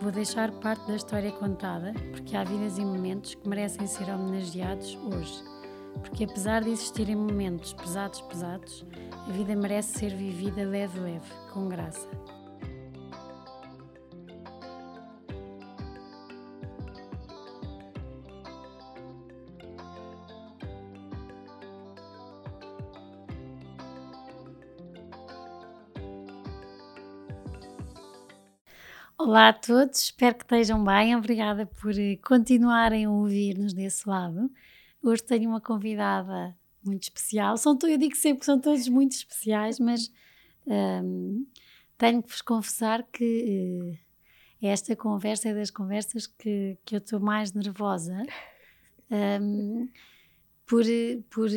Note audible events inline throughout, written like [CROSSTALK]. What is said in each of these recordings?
Vou deixar parte da história contada, porque há vidas e momentos que merecem ser homenageados hoje. Porque apesar de existirem momentos pesados, pesados, a vida merece ser vivida leve, leve, com graça. Olá a todos, espero que estejam bem. Obrigada por eh, continuarem a ouvir-nos desse lado. Hoje tenho uma convidada muito especial. São, eu digo sempre que são todos muito especiais, mas um, tenho que vos confessar que uh, esta conversa é das conversas que, que eu estou mais nervosa. Um, por, por,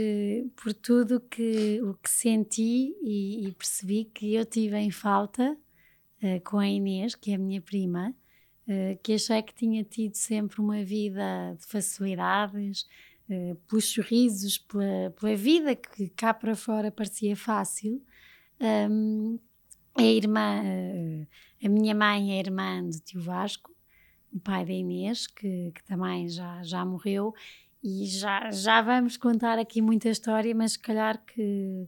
por tudo que, o que senti e, e percebi que eu tive em falta uh, com a Inês, que é a minha prima, uh, que achei que tinha tido sempre uma vida de facilidades, uh, pelos sorrisos, pela, pela, vida que cá para fora parecia fácil. Um, a irmã, a minha mãe é irmã de tio Vasco, o pai da Inês, que, que também já, já morreu, e já, já vamos contar aqui muita história, mas se calhar que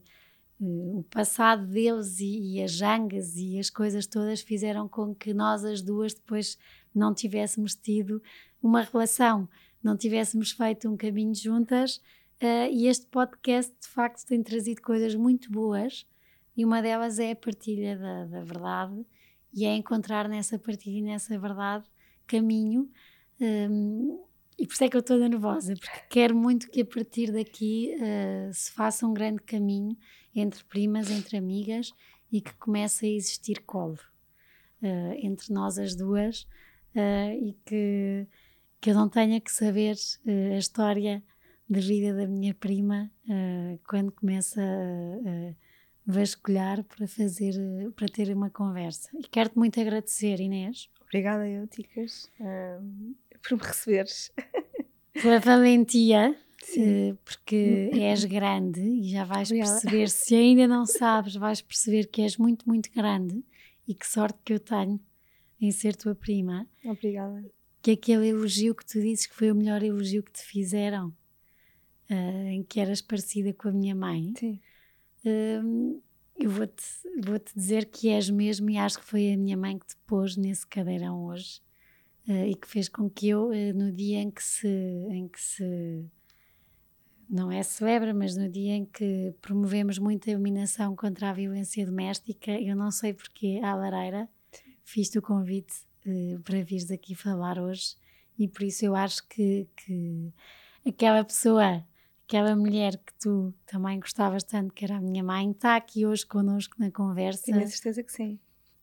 o passado deles e, e, as jangas e as coisas todas fizeram com que nós as duas depois não tivéssemos tido uma relação não tivéssemos feito um caminho juntas. Uh, e este podcast, de facto, tem trazido coisas muito boas, e uma delas é a partilha da, da verdade, e é encontrar nessa partilha e nessa verdade caminho. Um, e por isso é que eu estou nervosa, porque quero muito que a partir daqui uh, se faça um grande caminho entre primas, entre amigas e que comece a existir colo uh, entre nós as duas uh, e que que eu não tenha que saber uh, a história da vida da minha prima quando começa a, a, vasculhar para fazer, para ter uma conversa. E quero-te muito agradecer, Inês. Obrigada, eu, Ticas, por me receberes. Pela valentia, porque [LAUGHS] és grande e já vais Obrigada. perceber, se ainda não sabes, vais perceber que és muito, muito grande e que sorte que eu tenho em ser tua prima. Obrigada que aquele elogio que tu dizes que foi o melhor elogio que te fizeram, uh, em que eras parecida com a minha mãe. Sim. Uh, eu vou-te vou -te dizer que és mesmo, e acho que foi a minha mãe que te pôs nesse cadeirão hoje uh, e que fez com que eu, no dia em que se. Em que se não é celebra, mas no dia em que promovemos muita iluminação contra a violência doméstica, eu não sei porque, à lareira, fiz-te o convite uh, para vires aqui falar hoje e por isso eu acho que, que aquela pessoa, aquela mulher que tu também gostavas tanto, que era a minha mãe, está aqui hoje connosco na conversa. Tenho a certeza que sim.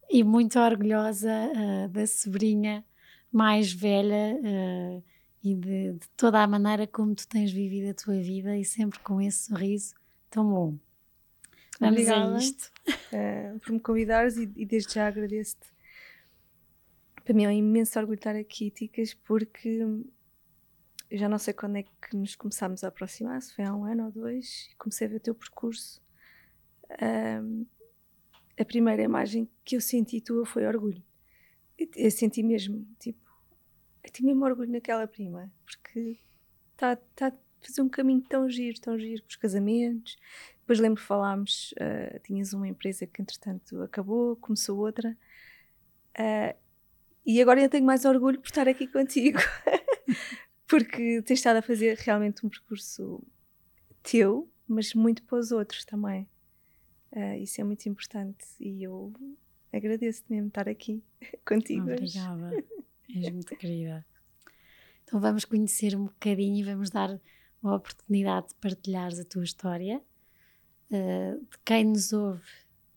E muito orgulhosa uh, da sobrinha mais velha uh, e de, de, toda a maneira como tu tens vivido a tua vida e sempre com esse sorriso tão bom. Vamos Obrigada, a isto. Uh, por me convidares e, e desde já agradeço-te para mim é um imenso orgulho estar aqui, Ticas, porque eu já não sei quando é que nos começámos a aproximar, se foi há um ano ou dois, e comecei a ver o teu percurso. Um, a primeira imagem que eu senti tua foi orgulho. Eu, eu senti mesmo, tipo, eu tinha mesmo orgulho naquela prima, porque está tá a fazer um caminho tão giro, tão giro, com os casamentos. Depois lembro que falámos, uh, tinhas uma empresa que entretanto acabou, começou outra. Uh, e agora eu tenho mais orgulho por estar aqui contigo, [LAUGHS] porque tens estado a fazer realmente um percurso teu, mas muito para os outros também. Uh, isso é muito importante e eu agradeço-te mesmo estar aqui [LAUGHS] contigo. Obrigada, [LAUGHS] és muito querida. Então vamos conhecer um bocadinho e vamos dar a oportunidade de partilhares a tua história, uh, de quem nos ouve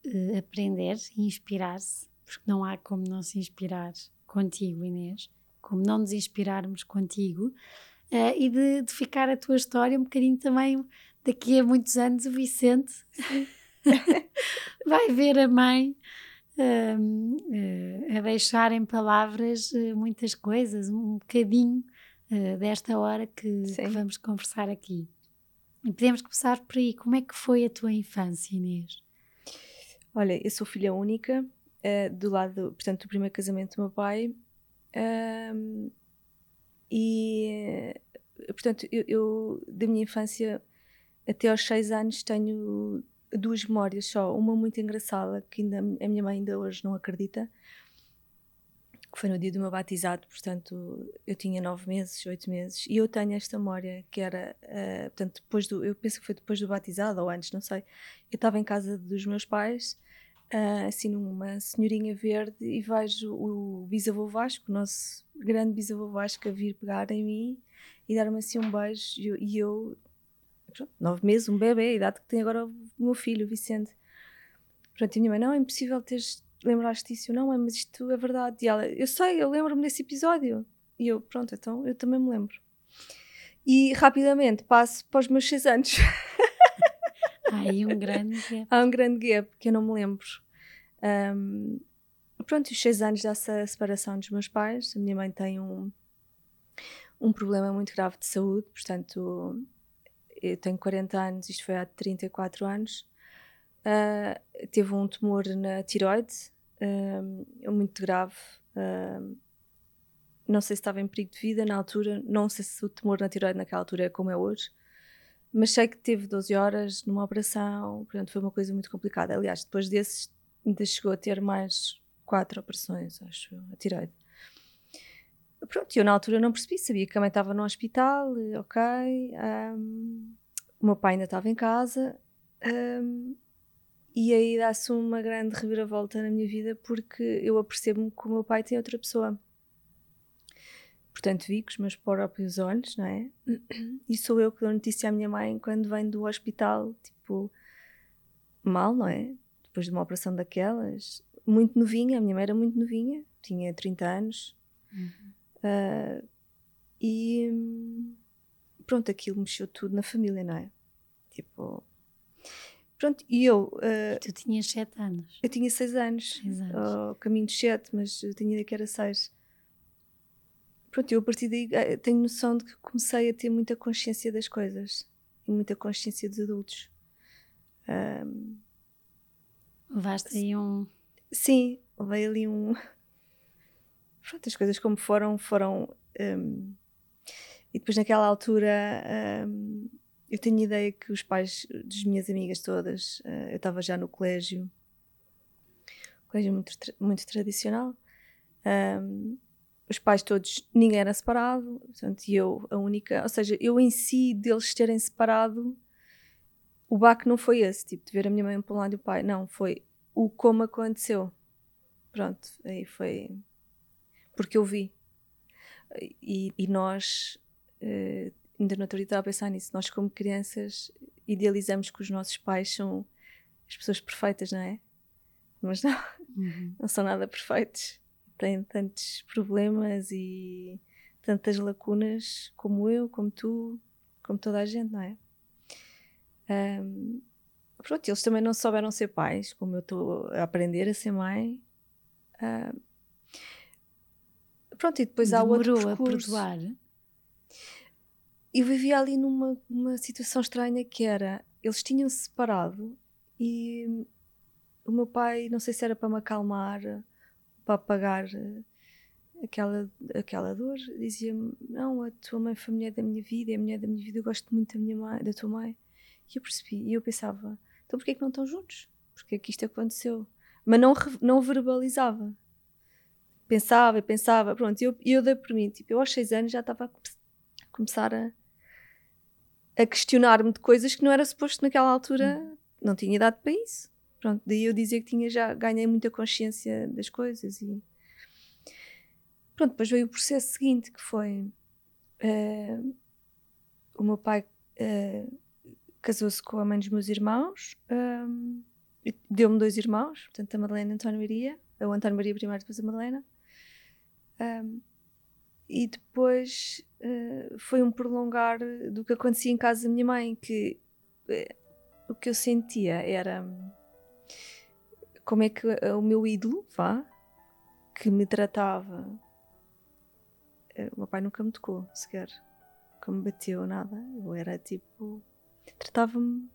uh, aprender e inspirar-se, porque não há como não se inspirar contigo, Inês, como não nos inspirarmos contigo. uh, e de, de, ficar a tua história um bocadinho também. Daqui a muitos anos, o Vicente [LAUGHS] vai ver a mãe a deixar em palavras muitas coisas, um bocadinho desta hora que, que vamos conversar aqui. E podemos começar por aí. Como é que foi a tua infância, Inês? Olha, eu sou filha única, uh, do lado, portanto, do primeiro casamento do meu pai. E, portanto, eu, eu, da minha infância até aos seis anos tenho duas memórias só. Uma muito engraçada, que ainda, a minha mãe ainda hoje não acredita, que foi no dia do meu batizado, portanto, eu tinha nove meses, oito meses, e eu tenho esta memória que era, uh, portanto, depois do, eu penso que foi depois do batizado ou antes, não sei. Eu estava em casa dos meus pais, uh, assim numa senhorinha verde, e vejo o bisavô Vasco, o nosso grande bisavô Vasco, a vir pegar em mim e dar-me assim um beijo, e eu, e eu pronto, nove meses, um bebê, a idade que tem agora o meu filho, o Vicente. Pronto, e a minha mãe, não, é impossível teres lembraste disso? não, mas isto é verdade. E ela, eu sei, eu lembro-me desse episódio. E eu, pronto, então eu também me lembro. E rapidamente passo para os meus seis anos. Há aí um grande gap. Há um grande gap que eu não me lembro. Um, pronto, os seis anos dessa separação dos meus pais. A minha mãe tem um, um problema muito grave de saúde, portanto, eu tenho 40 anos, isto foi há 34 anos. Uh, teve um tumor na tiroide, uh, muito grave. Uh, não sei se estava em perigo de vida na altura, não sei se o tumor na tiroide naquela altura é como é hoje, mas sei que teve 12 horas numa operação, portanto foi uma coisa muito complicada. Aliás, depois desses ainda chegou a ter mais quatro operações, acho, a tiroide. Pronto, eu na altura não percebi, sabia que a mãe estava no hospital, ok. Um, o meu pai ainda estava em casa. Um, e aí dá-se uma grande reviravolta na minha vida porque eu apercebo-me que o meu pai tem outra pessoa. Portanto, vi com os meus próprios olhos, não é? [CLEARS THROAT] E sou eu que dou notícia à minha mãe quando vem do hospital, tipo, mal, não é? Depois de uma operação daquelas. Muito novinha, a minha mãe era muito novinha, tinha 30 anos. Uhum. Uh, e pronto, aquilo mexeu tudo na família, não é? Tipo, Pronto, e eu. Uh, tu tinhas 7 anos? Eu tinha 6 anos. Seis anos. Ao caminho de 7, mas eu tinha que era 6. Pronto, eu a partir daí eh, tenho noção de que comecei a ter muita consciência das coisas e muita consciência dos adultos. Um, Levaste aí um. Sim, levei ali um. Pronto, as coisas como foram, foram. Um, e depois naquela altura. Um, eu tenho ideia que os pais das minhas amigas todas, uh, eu estava já no colégio, colégio muito, muito tradicional, um, os pais todos, ninguém era separado, portanto, e eu a única, ou seja, eu em si, deles terem separado, o baque não foi esse, tipo, de ver a minha mãe para um lado e o pai, não, foi o como aconteceu. Pronto, aí foi porque eu vi. E, e nós uh, ainda dia estava a pensar nisso. Nós, como crianças, idealizamos que os nossos pais são as pessoas perfeitas, não é? Mas não, uhum. não são nada perfeitos. Têm tantos problemas e tantas lacunas como eu, como tu, como toda a gente, não é? Um, pronto, eles também não souberam ser pais, como eu estou a aprender a ser mãe. Pronto, e depois Demorou há outro percurso. a perdoar? eu vivia ali numa uma situação estranha que era eles tinham se separado e o meu pai não sei se era para me acalmar para apagar eh, aquela aquela dor dizia-me não a tua mãe foi a mulher da minha vida é a mulher da minha vida eu gosto muito da minha mãe da tua mãe e eu percebi e eu pensava então porquê é que não estão juntos porque é que isto aconteceu mas não não verbalizava pensava e pensava pronto eu eu dei por mim tipo eu aos seis anos já estava a começar a a questionar-me de coisas que não era suposto naquela altura, hum. não tinha idade para isso. Pronto, daí eu dizia que tinha já ganhei muita consciência das coisas e pronto, depois veio o processo seguinte que foi uh, o meu pai uh, casou-se com a mãe dos meus irmãos, um, eh, deu-me dois irmãos, portanto a Madalena e a António Maria, o António Maria primeiro depois a Madalena. Um, e depois uh, foi um prolongar do que acontecia em casa da minha mãe, que uh, o que eu sentia era como é que o meu ídolo, vá, que me tratava. O meu pai nunca me tocou sequer, nunca me bateu nada. Eu era tipo. Tratava-me.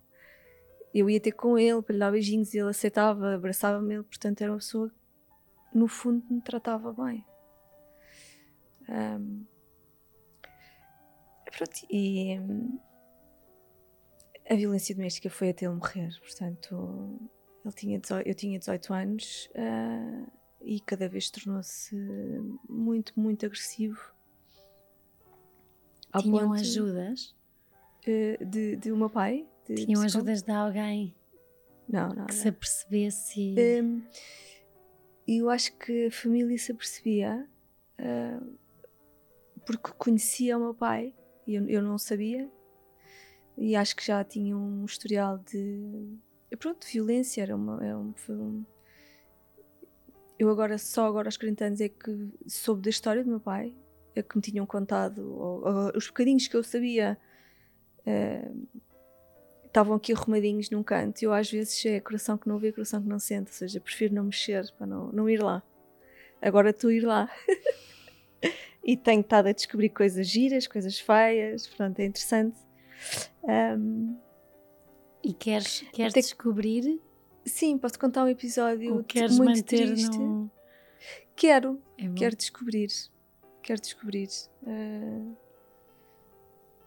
Eu ia ter com ele para lhe dar beijinhos e ele aceitava, abraçava-me portanto era uma pessoa que, no fundo, me tratava bem. Um, pronto, e um, a violência doméstica foi até ele morrer, portanto, ele tinha 18, eu tinha 18 anos uh, e cada vez tornou-se muito, muito agressivo. Tinham ponto, ajudas? Uh, de, de meu pai? De, Tinham de ajudas de alguém? Não, não. Que não. se apercebesse. Um, eu acho que a família se apercebia. Uh, porque conhecia o meu pai e eu, eu não sabia. E acho que já tinha um historial de. Pronto, de violência. Era uma. Era um, um, eu agora, só agora aos 40 anos, é que soube da história do meu pai, é que me tinham contado, ou, ou, os bocadinhos que eu sabia. Uh, estavam aqui arrumadinhos num canto. Eu às vezes é coração que não vê, coração que não sente. Ou seja, prefiro não mexer para não, não ir lá. Agora tu ir lá. [LAUGHS] e tenho estado a descobrir coisas giras, coisas feias, portanto é interessante. Um, e queres, queres te... descobrir? Sim, posso contar um episódio Ou queres muito manter triste. No... Quero, é quero descobrir, quero descobrir. Uh,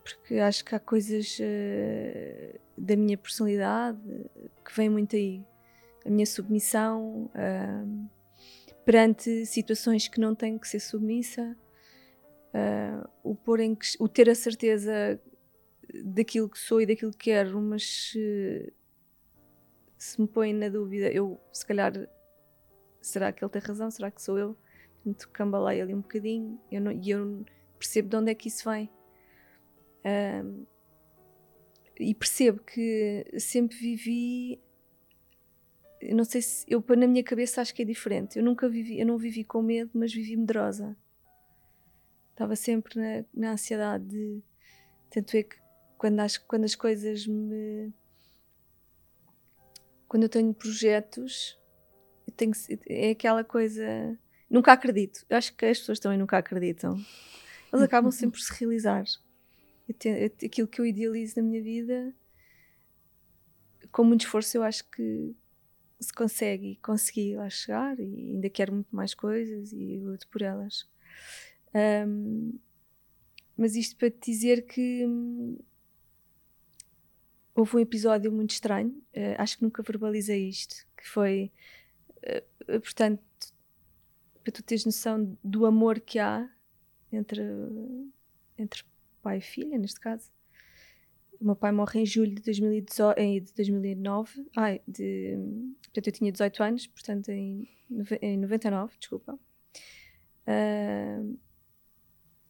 porque acho que há coisas uh, da minha personalidade que vêm muito aí. A minha submissão uh, perante situações que não tenho que ser submissa uh, o, pôr em, o ter a certeza daquilo que sou e daquilo que quero, mas se, se me põe na dúvida, eu se calhar será que ele tem razão? Será que sou eu? Portanto, cambalei ali um bocadinho e eu, eu percebo de onde é que isso vem. Um, e percebo que sempre vivi. Eu não sei se. Eu, na minha cabeça, acho que é diferente. Eu nunca vivi. Eu não vivi com medo, mas vivi medrosa estava sempre na, na ansiedade de. Tanto é que quando, as, quando as coisas me. Quando eu tenho projetos, tenho, é aquela coisa. Nunca acredito. Eu acho que as pessoas também nunca acreditam. Elas acabam [LAUGHS] sempre por se realizar. aquilo que eu idealizo na minha vida, com muito esforço, eu acho que se consegue e consegui lá chegar e ainda quero muito mais coisas e luto por elas. Um, mas isto para te dizer que hum, houve um episódio muito estranho, uh, acho que nunca verbalizei isto, que foi, uh, portanto, para tu teres noção do amor que há entre, entre pai e filha, neste caso. O meu pai morre em julho de, 2018, de 2009. Ai, de, portanto, eu tinha 18 anos, portanto, em, em 99, desculpa. Uh,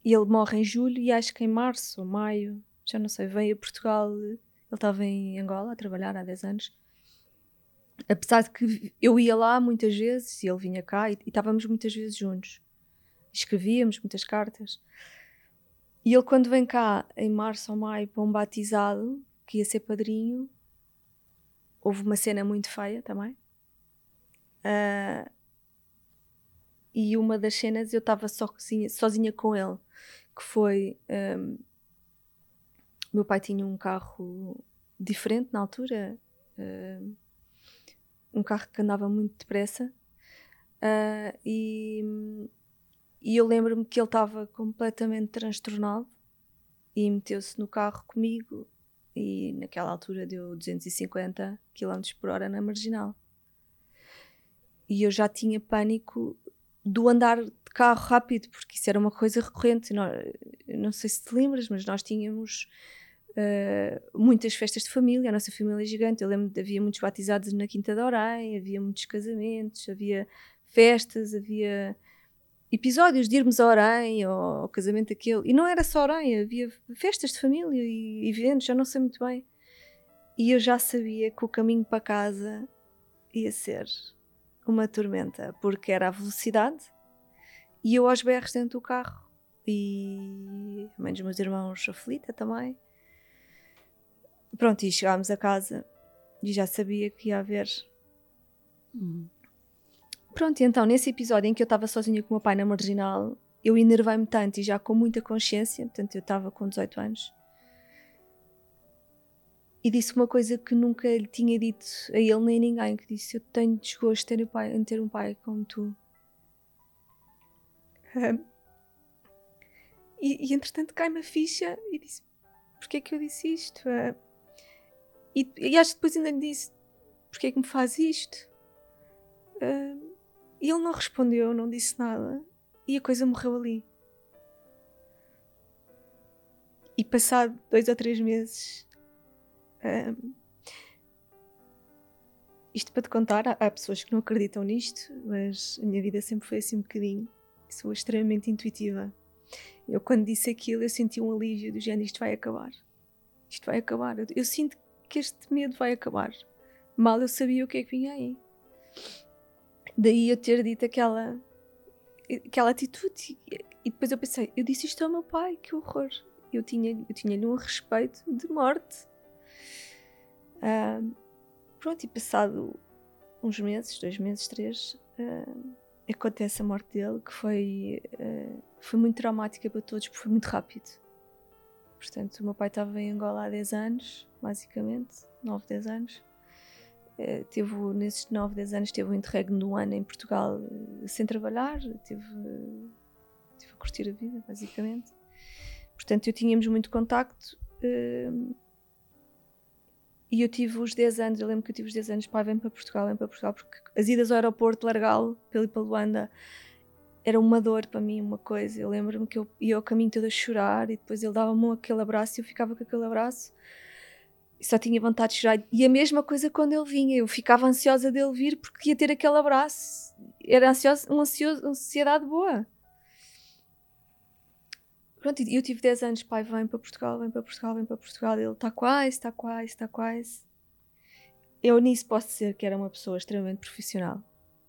e ele morre em julho e acho que em março ou maio, já não sei, veio a Portugal. Ele estava em Angola a trabalhar há 10 anos. Apesar de que eu ia lá muitas vezes e ele vinha cá e, e estávamos muitas vezes juntos. Escrevíamos muitas cartas. E ele, quando vem cá em março ou maio para um batizado, que ia ser padrinho, houve uma cena muito feia também. Uh, e uma das cenas eu estava sozinha, sozinha com ele que foi. Um, meu pai tinha um carro diferente na altura, uh, um carro que andava muito depressa, uh, e, e eu lembro-me que ele estava completamente transtornado e meteu-se no carro comigo e naquela altura deu 250 km por hora na marginal. E eu já tinha pânico do andar de carro rápido, porque isso era uma coisa recorrente. Não, não sei se te lembras, mas nós tínhamos uh, muitas festas de família, a nossa família é gigante. Eu lembro que havia muitos batizados na Quinta da Orem, havia muitos casamentos, havia festas, havia episódios de irmos a Orem ou ao casamento aquele. E não era só Orem, havia festas de família e eventos, já não sei muito bem. E eu já sabia que o caminho para casa ia ser uma tormenta, porque era a velocidade e eu aos berros dentro do carro e a mãe dos meus irmãos aflita também. Pronto, e chegámos a casa e já sabia que ia haver. Uhum. Pronto, e então nesse episódio em que eu estava sozinha com o meu pai na marginal, eu enervei-me tanto e já com muita consciência, portanto eu estava com 18 anos, e disse uma coisa que nunca lhe tinha dito a ele nem a ninguém, que disse, eu tenho desgosto de ter pai, em ter um pai como tu. Um, [LAUGHS] e, e entretanto cai-me a ficha e disse, porquê é que eu disse isto? Uh, e, e acho que depois ainda lhe disse, porquê é que me faz isto? Uh, e ele não respondeu, não disse nada. E a coisa morreu ali. E passado dois ou três meses, isto para te contar, há, há, pessoas que não acreditam nisto, mas a minha vida sempre foi assim um bocadinho. Sou extremamente intuitiva. Eu, quando disse aquilo, eu senti um alívio do género: isto vai acabar. Isto vai acabar. Eu, eu sinto que este medo vai acabar. Mal eu sabia o que é que vinha aí. Daí eu ter dito aquela, aquela atitude. E depois eu pensei, eu disse isto ao meu pai, que horror. Eu tinha-lhe eu tinha um respeito de morte. Uh, pronto, e passado uns meses, dois meses, três, uh, acontece a morte dele, que foi, uh, foi muito traumática para todos, porque foi muito rápido. Portanto, o meu pai estava em Angola há 10 anos, basicamente, 9, 10 anos. Uh, teve, nesses 9, 10 anos, teve um interregno de um ano em Portugal uh, sem trabalhar, teve, teve a curtir a vida, basicamente. Portanto, eu tínhamos muito contacto. E eu tive os 10 anos, eu lembro que eu tive os 10 anos, pai, vem para Portugal, vem para Portugal, porque as idas ao aeroporto, largá-lo pelo para Luanda, era uma dor para mim, uma coisa. Eu lembro-me que eu ia ao caminho todo a chorar e depois ele dava-me aquele abraço e eu ficava com aquele abraço e só tinha vontade de chorar. E a mesma coisa quando ele vinha, eu ficava ansiosa dele vir porque ia ter aquele abraço. Era ansioso, uma ansiedade boa. Pronto, eu tive 10 anos, pai, vem para Portugal, vem para Portugal, vem para Portugal. Ele está quase, está quase, está quase. Eu nisso posso dizer que era uma pessoa extremamente profissional.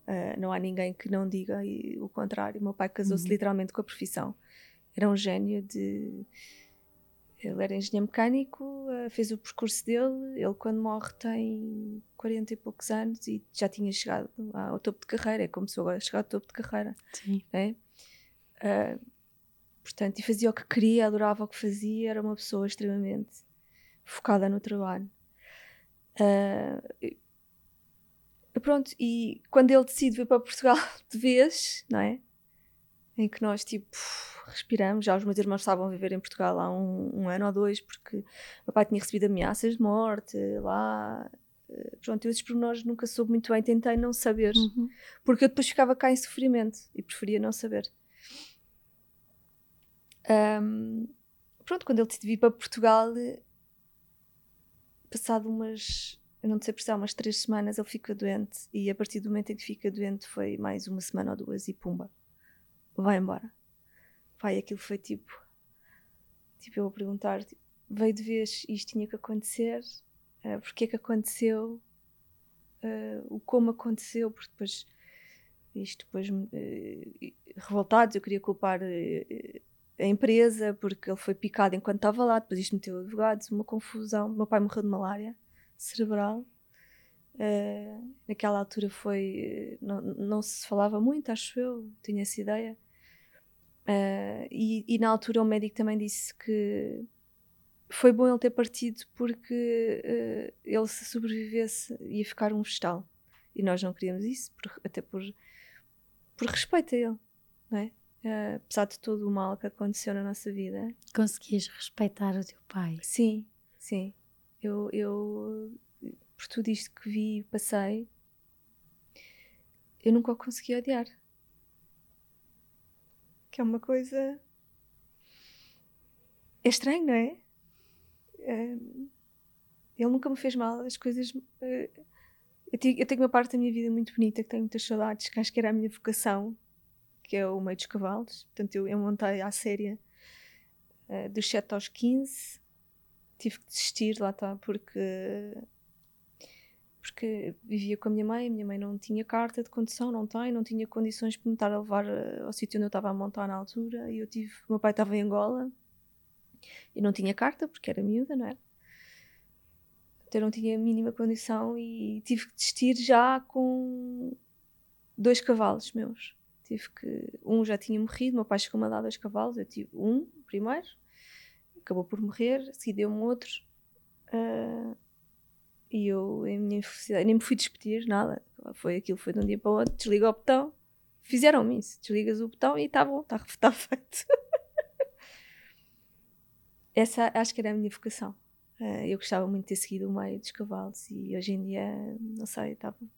Uh, não há ninguém que não diga e, o contrário. Meu pai casou-se uhum. literalmente com a profissão. Era um gênio de. Ele era engenheiro mecânico, uh, fez o percurso dele. Ele, quando morre, tem 40 e poucos anos e já tinha chegado ao topo de carreira. É como se agora chegar ao topo de carreira. Sim. É? Uh, Portanto, e fazia o que queria, adorava o que fazia, era uma pessoa extremamente focada no trabalho. Uh, pronto, e quando ele decide vir para Portugal [LAUGHS] de vez, não é? Em que nós, tipo, respiramos. Já os meus irmãos estavam a viver em Portugal há um, um ano ou dois, porque o meu pai tinha recebido ameaças de morte lá. Uh, pronto, eu esses pormenores nunca soube muito bem, tentei não saber, uhum. porque eu depois ficava cá em sofrimento e preferia não saber. Um, pronto, quando ele decidi vir para Portugal, passado umas, eu não sei precisar, umas três semanas, ele fica doente. E a partir do momento em que fica doente, foi mais uma semana ou duas e pumba, vai embora. Pai, aquilo foi tipo. Tipo, eu vou perguntar, tipo, veio de vez isto tinha que acontecer, uh, porque é que aconteceu, uh, o como aconteceu, porque depois isto depois uh, revoltados, eu queria culpar uh, a empresa porque ele foi picado enquanto estava lá, depois isto meteu advogados, uma confusão. Meu pai morreu de malária cerebral. Uh, naquela altura foi. Não, não, se falava muito, acho eu, tinha essa ideia. Uh, e, e, na altura o médico também disse que foi bom ele ter partido porque uh, ele, se sobrevivesse, ia ficar um vegetal. E nós não queríamos isso, por, até por, por respeito a ele, não é? Uh, apesar de todo o mal que aconteceu na nossa vida. Conseguias respeitar o teu pai? Sim, sim. Eu, eu por tudo isto que vi e passei, eu nunca o consegui odiar. Que é uma coisa. É estranho, não é? Uh, ele nunca me fez mal, as coisas. Uh, eu, tenho, eu tenho uma parte da minha vida muito bonita que tenho muitas saudades, que acho que era a minha vocação que é o meio dos cavalos. Portanto, eu, eu montei à série uh, dos 7 aos 15. Tive que desistir, lá está, porque, porque vivia com a minha mãe, a minha mãe não tinha carta de condução, não tem, não tinha condições para me estar a levar uh, ao sítio onde eu estava a montar na altura, e eu tive, o meu pai estava em Angola, e não tinha carta, porque era miúda, não é? Então eu não tinha a mínima condição e tive que desistir já com dois cavalos meus. Tive que. Um já tinha morrido, meu pai chegou-me a dar dois cavalos, eu tive um primeiro, acabou por morrer, seguida deu-me outro. Uh, e eu, em minha infelicidade, nem me fui despedir, nada. Foi aquilo, foi de um dia para o outro, desliga o botão. Fizeram-me isso, desligas o botão e está bom, está tá feito. [LAUGHS] Essa acho que era a minha vocação. Uh, eu gostava muito de ter seguido o meio dos cavalos e hoje em dia, não sei, estava. Não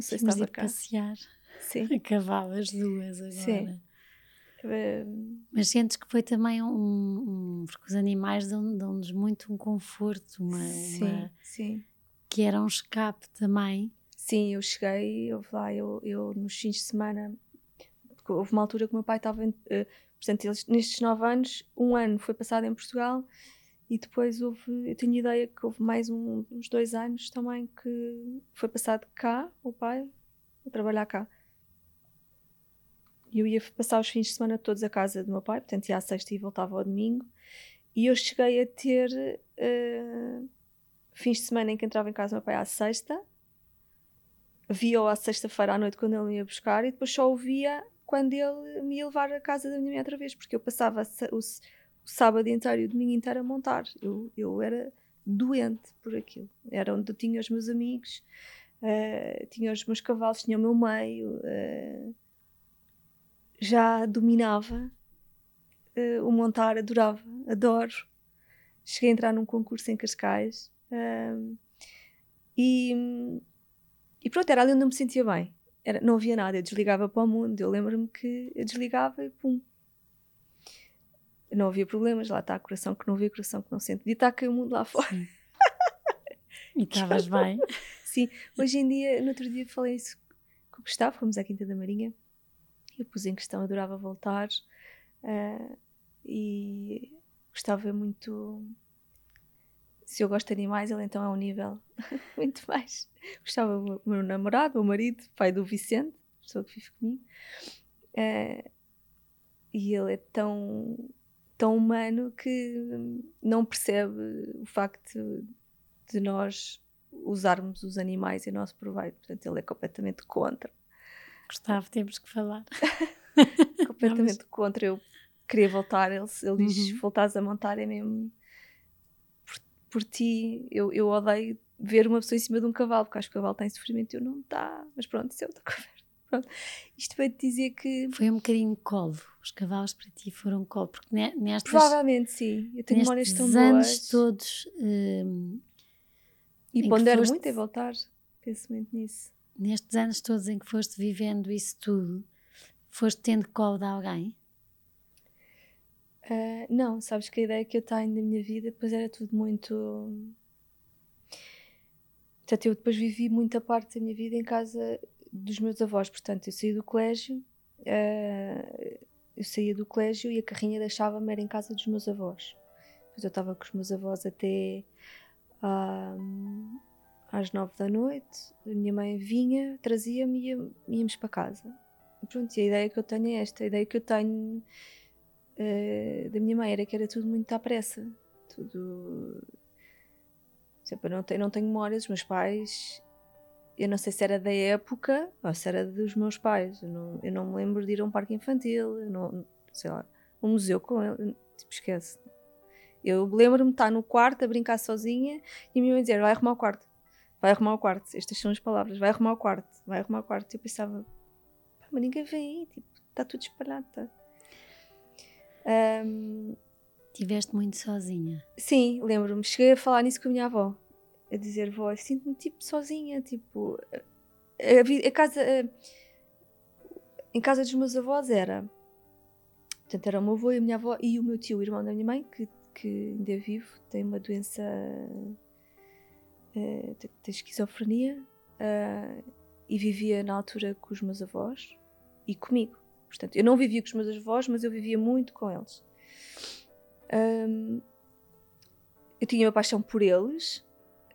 sei se estava cá. passear Sim. [LAUGHS] a cavalo, as duas agora. Sim. Uh, Mas sentes que foi também um, um porque os animais dão-nos muito um conforto, uma, sim, uma, sim. que era um escape também. Sim, eu cheguei, eu, lá, eu, eu nos fins de semana, houve uma altura que o meu pai estava, uh, portanto, eles, nestes nove anos, um ano foi passado em Portugal e depois houve, eu tenho ideia que houve mais um, uns dois anos também que foi passado cá, o pai, a trabalhar cá. Eu ia passar os fins de semana todos a casa do meu pai, portanto ia à sexta e voltava ao domingo. E eu cheguei a ter uh, fins de semana em que entrava em casa do meu pai à sexta, via-o à sexta-feira à noite quando ele me ia buscar e depois só o via quando ele me ia levar à casa da minha mãe outra vez, porque eu passava o, o sábado inteiro e o domingo inteiro a montar. Eu, eu era doente por aquilo. Era onde eu tinha os meus amigos, uh, tinha os meus cavalos, tinha o meu meio, uh, já dominava uh, o montar, adorava, adoro. Cheguei a entrar num concurso em Cascais e, e pronto, era ali onde eu me sentia bem. Era, não havia nada, eu desligava para o mundo. Eu lembro-me que eu desligava e pum, não havia problemas, lá está coração que não vê, coração que não sente. E está aqui o mundo lá fora. Sim. [LAUGHS] E estavas bem. Sim, hoje em dia, no outro dia falei isso com o Gustavo, fomos à Quinta da Marinha. Eu pus em questão, adorava voltar. Uh, e Gustavo é muito. Se eu gosto de animais, ele então é um nível [LAUGHS] muito mais. Gustavo, o meu namorado, o marido, pai do Vicente, pessoa que vive comigo. Uh, e ele é tão tão humano que não percebe o facto de nós usarmos os animais em nosso proveito. Portanto, ele é completamente contra. Gustavo, temos que falar. [LAUGHS] completamente Vamos. contra. Eu queria voltar. Ele, ele diz: uhum. voltares a montar é mesmo por, por ti. Eu, eu odeio ver uma pessoa em cima de um cavalo, porque acho que o cavalo tem sofrimento e eu não está. Mas pronto, isso é outra [LAUGHS] conversa. Pronto. Isto para te dizer que. Foi um bocadinho colo. Os cavalos para ti foram colo. Porque nestas. Provavelmente sim. Eu tenho memórias tão anos boas. todos. Hum, e pondero foste, muito em voltar. Penso muito nisso. Nestes anos todos em que foste vivendo isso tudo, foste tendo colo de alguém? Uh, não, sabes que a ideia que eu tenho da minha vida depois era tudo muito. Portanto, eu depois vivi muita parte da minha vida em casa dos meus avós. Portanto, eu saí do colégio, uh, eu saía do colégio e a carrinha deixava-me era em casa dos meus avós. Depois eu estava com os meus avós até uh, às nove da noite. A minha mãe vinha, trazia-me e íamos para casa. E pronto, e a ideia que eu tenho é esta: a ideia que eu tenho uh, da minha mãe era que era tudo muito à pressa. Tudo. Sempre não tenho, não tenho memórias, os meus pais eu não sei se era da época ou se era dos meus pais. Eu não, eu não me lembro de ir a um parque infantil, eu não, sei lá, um museu com ele. Tipo, esquece. Eu lembro-me de estar no quarto a brincar sozinha e a minha mãe dizer: vai arrumar o quarto, vai arrumar o quarto. Estas são as palavras: vai arrumar o quarto, vai arrumar o quarto. E eu pensava: mas ninguém vem aí, tipo, está tudo espalhado. Tá. Um, Tiveste muito sozinha? Sim, lembro-me. Cheguei a falar nisso com a minha avó a dizer voz, sinto-me tipo sozinha, tipo a, a casa a, em casa dos meus avós era portanto era o meu avô e a minha avó e o meu tio, o irmão da minha mãe que, que ainda é vivo, tem uma doença uh, esquizofrenia uh, e vivia na altura com os meus avós e comigo portanto eu não vivia com os meus avós mas eu vivia muito com eles um, eu tinha uma paixão por eles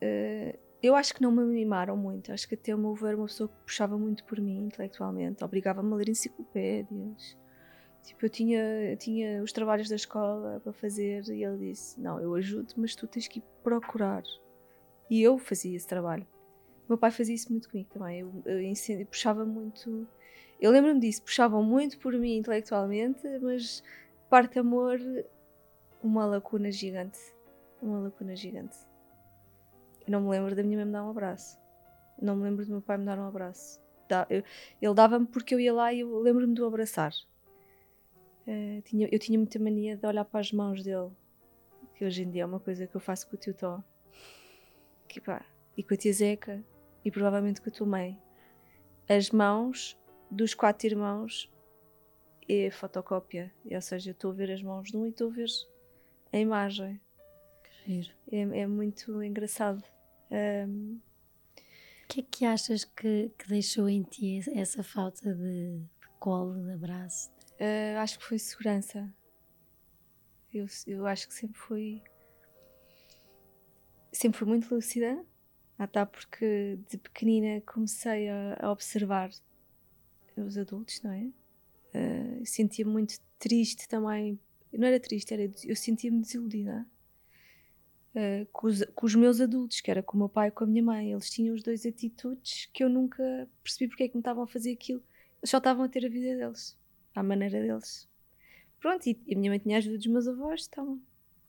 Uh, eu acho que não me mimaram muito. Acho que até o meu avô era uma pessoa que puxava muito por mim intelectualmente, obrigava-me a ler enciclopédias. Tipo, eu tinha, eu tinha os trabalhos da escola para fazer e ele disse: Não, eu ajudo, mas tu tens que ir procurar. E eu fazia esse trabalho. O meu pai fazia isso muito comigo também. Eu, eu, eu puxava muito. Eu lembro-me disso, puxavam muito por mim intelectualmente, mas parte amor, uma lacuna gigante. Uma lacuna gigante. Eu não me lembro da minha mãe me dar um abraço. Não me lembro do meu pai me dar um abraço. ele dava-me porque eu ia lá e eu lembro-me de o abraçar. Uh, tinha, eu tinha muita mania de olhar para as mãos dele, que hoje em dia é uma coisa que eu faço com o tio Tó. Que, pá, e com a tia Zeca, e provavelmente com a tua mãe. As mãos dos quatro irmãos é fotocópia, ou seja, eu estou a ver as mãos de um e estou a ver a imagem. É, é, muito engraçado. Um, o que é que achas que, que deixou em ti essa falta de, de colo, de abraço? Uh, acho que foi segurança. Eu, eu acho que sempre fui. Sempre fui muito lúcida, até porque de pequenina comecei a, a observar os adultos, não é? Uh, sentia muito triste também. Não era triste, era, eu sentia-me desiludida uh, com, os, com, os, meus adultos, que era com o meu pai e com a minha mãe. Eles tinham os dois atitudes que eu nunca percebi porque é que me estavam a fazer aquilo. Eles só estavam a ter a vida deles à maneira deles. Pronto, e, a minha mãe tinha a ajuda dos meus avós, então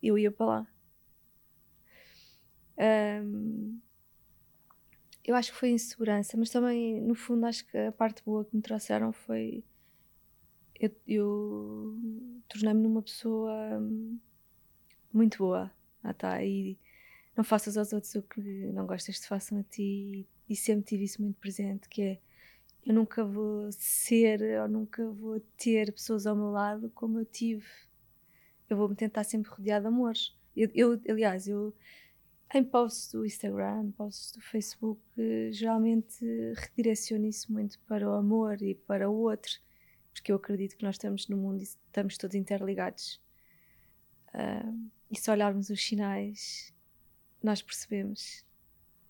eu ia para lá. Um, eu acho que foi insegurança, mas também, no fundo, acho que a parte boa que me trouxeram foi. Eu, eu tornei-me numa pessoa muito boa. Ah, tá, e não faças aos outros o que não gostas de façam a ti. E sempre tive isso muito presente, que é eu nunca vou ser ou nunca vou ter pessoas ao meu lado como eu tive. Eu vou me tentar sempre rodear de amor. Eu, eu, aliás, eu em posts do Instagram, posts do Facebook, geralmente redireciono isso muito para o amor e para o outro, porque eu acredito que nós estamos no mundo e estamos todos interligados. Uh, e se olharmos os sinais, nós percebemos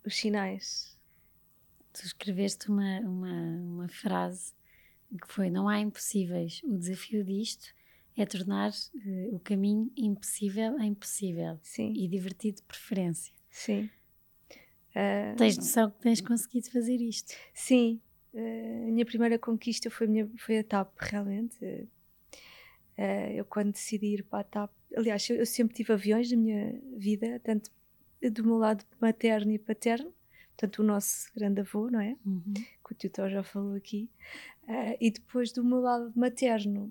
os sinais tu escreveste uma, uma, uma frase que foi: Não há impossíveis. O desafio disto é tornar uh, o caminho impossível em possível Sim. e divertido de preferência. Sim. Uh, tens noção que tens conseguido fazer isto? Sim. Uh, a minha primeira conquista foi a, minha, foi a TAP, realmente. Uh, eu, quando decidi ir para a TAP, aliás, eu, eu sempre tive aviões na minha vida, tanto do meu lado materno e paterno, portanto, o nosso grande avô, não é? Uhum. Que o tio já falou aqui. E depois do meu lado materno,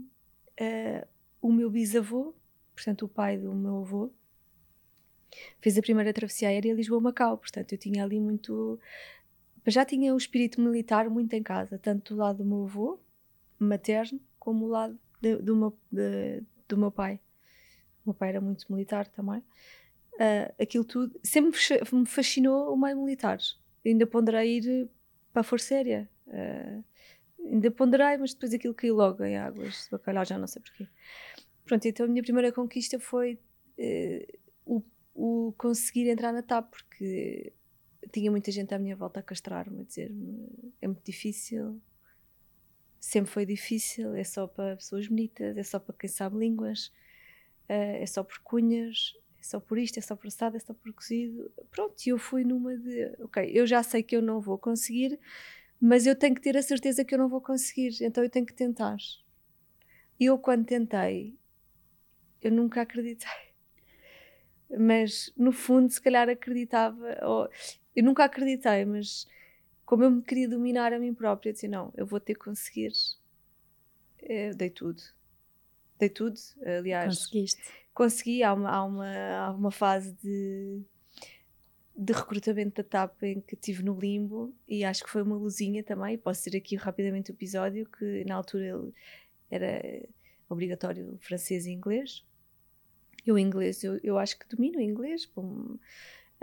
uh, o meu bisavô, portanto, o pai do meu avô, fez a primeira travessia aérea Lisboa-Macau. Portanto, eu tinha ali muito. Já tinha o espírito militar muito em casa, tanto do lado do meu avô materno, como do lado de, do, meu, de, do meu pai. O meu pai era muito militar também uh, aquilo tudo, sempre me fascinou o meio militar. Ainda ponderei ir para a Força Aérea. Uh, ainda ponderei, mas depois aquilo caiu logo em águas de bacalhau, já não sei porquê. Pronto, então a minha primeira conquista foi uh, o, o, conseguir entrar na TAP, porque tinha muita gente à minha volta a castrar-me, a dizer-me é muito difícil, sempre foi difícil, é só para pessoas bonitas, é só para quem sabe línguas, uh, é só por cunhas, é só por isto, é só por assado, é só por cozido. Pronto, e eu fui numa de, ok, eu já sei que eu não vou conseguir, mas eu tenho que ter a certeza que eu não vou conseguir, então eu tenho que tentar. E eu, quando tentei, eu nunca acreditei. Mas, no fundo, se calhar acreditava, ou, eu nunca acreditei, mas como eu me queria dominar a mim própria, eu disse: não, eu vou ter que conseguir. Eu eh, dei tudo. Dei tudo, aliás. Conseguiste consegui. Há uma, há uma, há uma fase de, de recrutamento da TAP em que estive no limbo e acho que foi uma luzinha também. Posso dizer aqui rapidamente o episódio que na altura era obrigatório francês e inglês. Eu inglês, eu, eu acho que domino inglês, bom,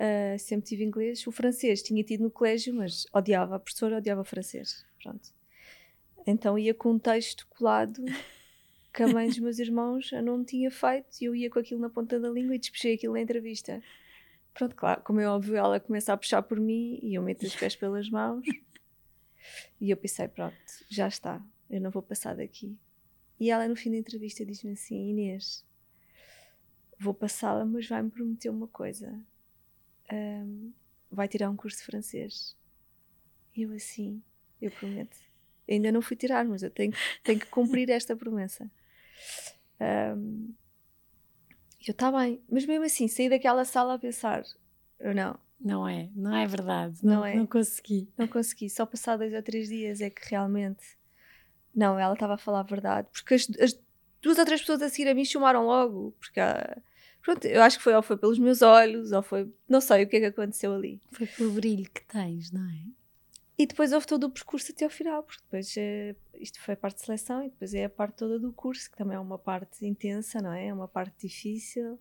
uh, sempre tive inglês. O francês tinha tido no colégio, mas odiava a professora, odiava francês. Pronto. Então ia com um texto colado que a mãe dos meus irmãos não tinha feito e eu ia com aquilo na ponta da língua e despechei aquilo na entrevista. Pronto, claro, como é óbvio, ela começa a puxar por mim e eu meto os pés pelas mãos. e eu pensei, pronto, já está, eu não vou passar daqui. E ela, no fim da entrevista, diz-me assim: Inês, vou passá-la, mas vai-me prometer uma coisa: um, vai tirar um curso de francês. E eu, assim, eu prometo. Ainda não fui tirar, mas eu tenho, tenho que cumprir esta promessa. Um, eu, está bem. Mas mesmo assim, saí daquela sala a pensar, eu não. Não é, não é verdade. Não, não, é. não consegui. Não consegui. Só passar dois ou três dias é que realmente. Não, ela estava a falar a verdade. Porque as, as, duas ou três pessoas a seguir a mim chamaram logo. Porque pronto, eu acho que foi ou foi pelos meus olhos, ou foi. Não sei o que é que aconteceu ali. Foi pelo brilho que tens, não é? E depois houve todo o percurso até ao final, porque depois é, isto foi a parte de seleção e depois é a parte toda do curso, que também é uma parte intensa, não é? É uma parte difícil,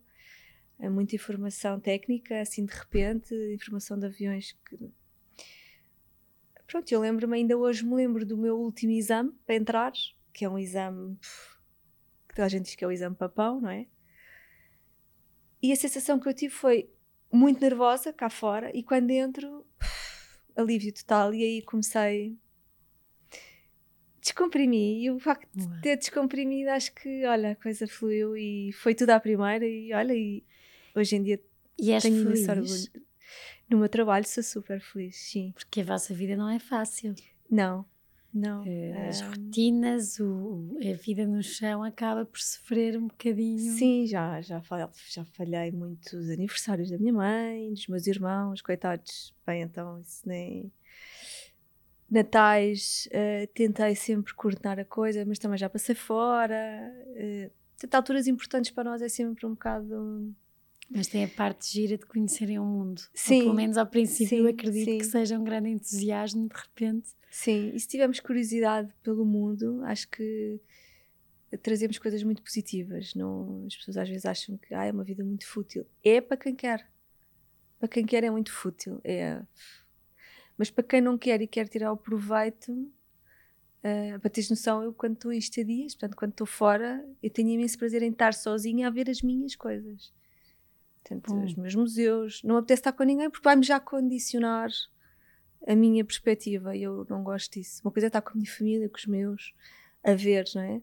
é muita informação técnica, assim de repente, informação de aviões que. Pronto, eu lembro-me, ainda hoje me lembro do meu último exame para entrar, que é um exame que toda a gente diz que é o exame papão, não é? E a sensação que eu tive foi muito nervosa cá fora, e quando entro alívio total. E aí comecei. Descomprimi. E o facto de ter descomprimido, acho que, olha, a coisa fluiu e foi tudo à primeira. E olha, e hoje em dia e és tenho feliz? orgulho. No meu trabalho sou super feliz, sim. Porque a vossa vida não é fácil. Não, não. Eh, as rotinas, o, a vida no chão acaba por sofrer um bocadinho. Sim, já, já, falhei, já falhei muitos aniversários da minha mãe, dos meus irmãos, coitados. Bem, então isso nem. Natais, uh, tentei sempre coordenar a coisa, mas também já passei fora. Uh, alturas importantes para nós é sempre um bocado mas tem a parte gira de conhecerem o mundo. Sim. Ou pelo menos ao princípio sim, eu acredito sim. que seja um grande entusiasmo de repente. Sim, e se tivermos curiosidade pelo mundo, acho que trazemos coisas muito positivas. Não, as pessoas às vezes acham que ah, é uma vida muito fútil. É para quem quer. Para quem quer é muito fútil. É. Mas para quem não quer e quer tirar o proveito, uh, para teres noção, eu quando estou em estadias, portanto, quando estou fora, eu tenho imenso prazer em estar sozinha a ver as minhas coisas. Portanto, hum. os meus museus. Não me apetece estar com ninguém porque vai-me já condicionar a minha perspectiva e eu não gosto disso. Uma coisa é estar com a minha família, com os meus, a ver, não é?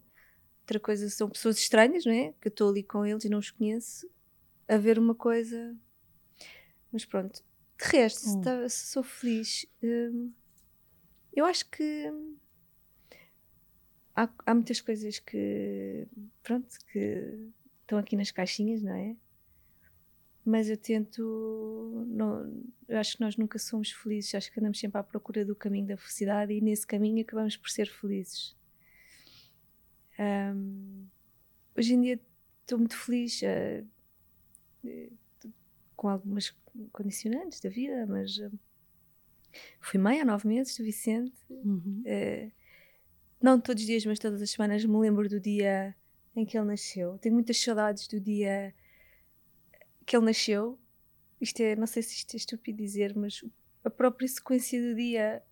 Outra coisa são pessoas estranhas, não é? Que eu estou ali com eles e não os conheço, a ver uma coisa. Mas pronto. De resto, hum. se, tá, se, sou feliz, hum, eu acho que há, há muitas coisas que, pronto, que estão aqui nas caixinhas, não é? Mas eu tento. Não, eu acho que nós nunca somos felizes, acho que andamos sempre à procura do caminho da felicidade e nesse caminho acabamos por ser felizes. Um, hoje em dia estou muito feliz uh, com algumas condicionantes da vida, mas uh, fui mãe há nove meses do Vicente. Uhum. Uh, não todos os dias, mas todas as semanas me lembro do dia em que ele nasceu. Tenho muitas saudades do dia que ele nasceu. Isto é, não sei se isto é estúpido dizer, mas a própria sequência do dia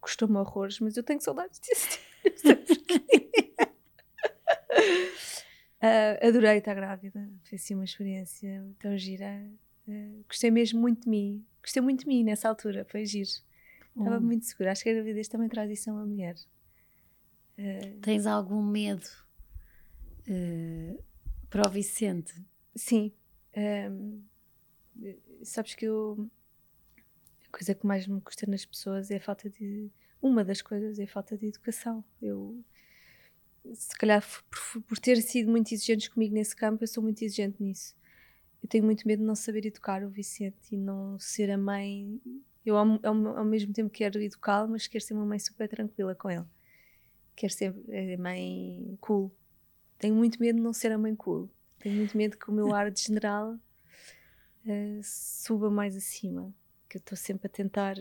custou-me horrores, mas eu tenho saudades disso. uh, [LAUGHS] adorei estar grávida, foi assim uma experiência tão gira. Uh, gostei mesmo muito de mim, gostei muito de mim nessa altura, foi giro. Estava hum. muito segura. Acho que a gravidez também traz isso a uma mulher. Uh, Tens algum medo para o Vicente? Sim, um, sabes que eu. A coisa que mais me custa nas pessoas é a falta de. Uma das coisas é a falta de educação. Eu. Se calhar por, por ter sido muito exigentes comigo nesse campo, eu sou muito exigente nisso. Eu tenho muito medo de não saber educar o Vicente e não ser a mãe. Eu, ao, ao, ao mesmo tempo, quero educá-lo, mas quero ser uma mãe super tranquila com ele. Quero ser a é, mãe cool. Tenho muito medo de não ser a mãe cool. Tenho muito medo que o meu ar de general uh, suba mais acima. Que eu estou sempre a tentar.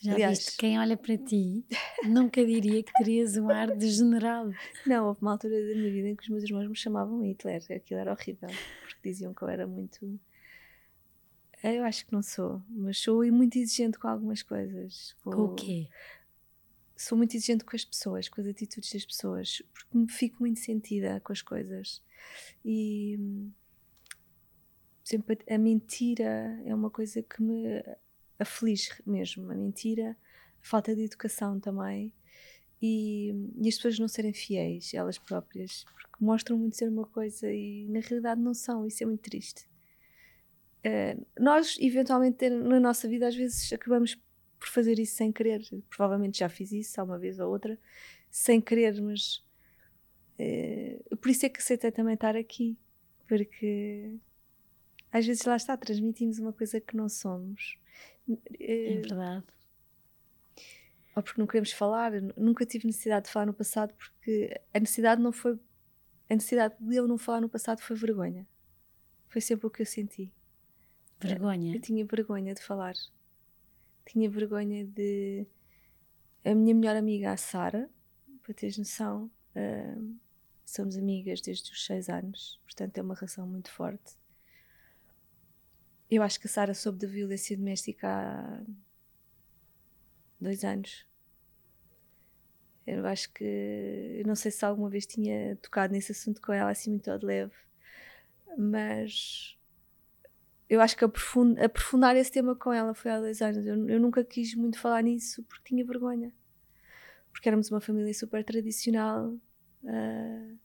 Já Aliás, viste, quem olha para ti nunca diria que terias um ar de general. Não, houve uma altura da minha vida em que os meus irmãos me chamavam Hitler. Aquilo era horrível, porque diziam que eu era muito. Eu acho que não sou, mas sou muito exigente com algumas coisas. Com, com o quê? Sou muito exigente com as pessoas, com as atitudes das pessoas, porque me fico muito sentida com as coisas. E sempre a, mentira é uma coisa que me aflige mesmo. A mentira, a falta de educação também. E, e, as pessoas não serem fiéis, elas próprias, porque mostram muito ser uma coisa e na realidade não são, isso é muito triste. Uh, nós, eventualmente, na nossa vida, às vezes acabamos por fazer isso sem querer. Provavelmente já fiz isso, há uma vez ou outra, sem querer, mas uh, por isso é que aceitei também estar aqui, porque às vezes lá está, transmitimos uma coisa que não somos. É verdade. Ou porque não queremos falar. Nunca tive necessidade de falar no passado porque a necessidade não foi. A necessidade de eu não falar no passado foi vergonha. Foi sempre o que eu senti. Vergonha? Eu tinha vergonha de falar. Tinha vergonha de. A minha melhor amiga, a Sara, para teres noção, uh, somos amigas desde os seis anos, portanto é uma relação muito forte. Eu acho que a Sara soube da violência doméstica há dois anos. Eu acho que. Eu não sei se alguma vez tinha tocado nesse assunto com ela assim muito de leve, mas eu acho que aprofund, aprofundar esse tema com ela foi há dois anos. Eu, eu, nunca quis muito falar nisso porque tinha vergonha. Porque éramos uma família super tradicional, uh,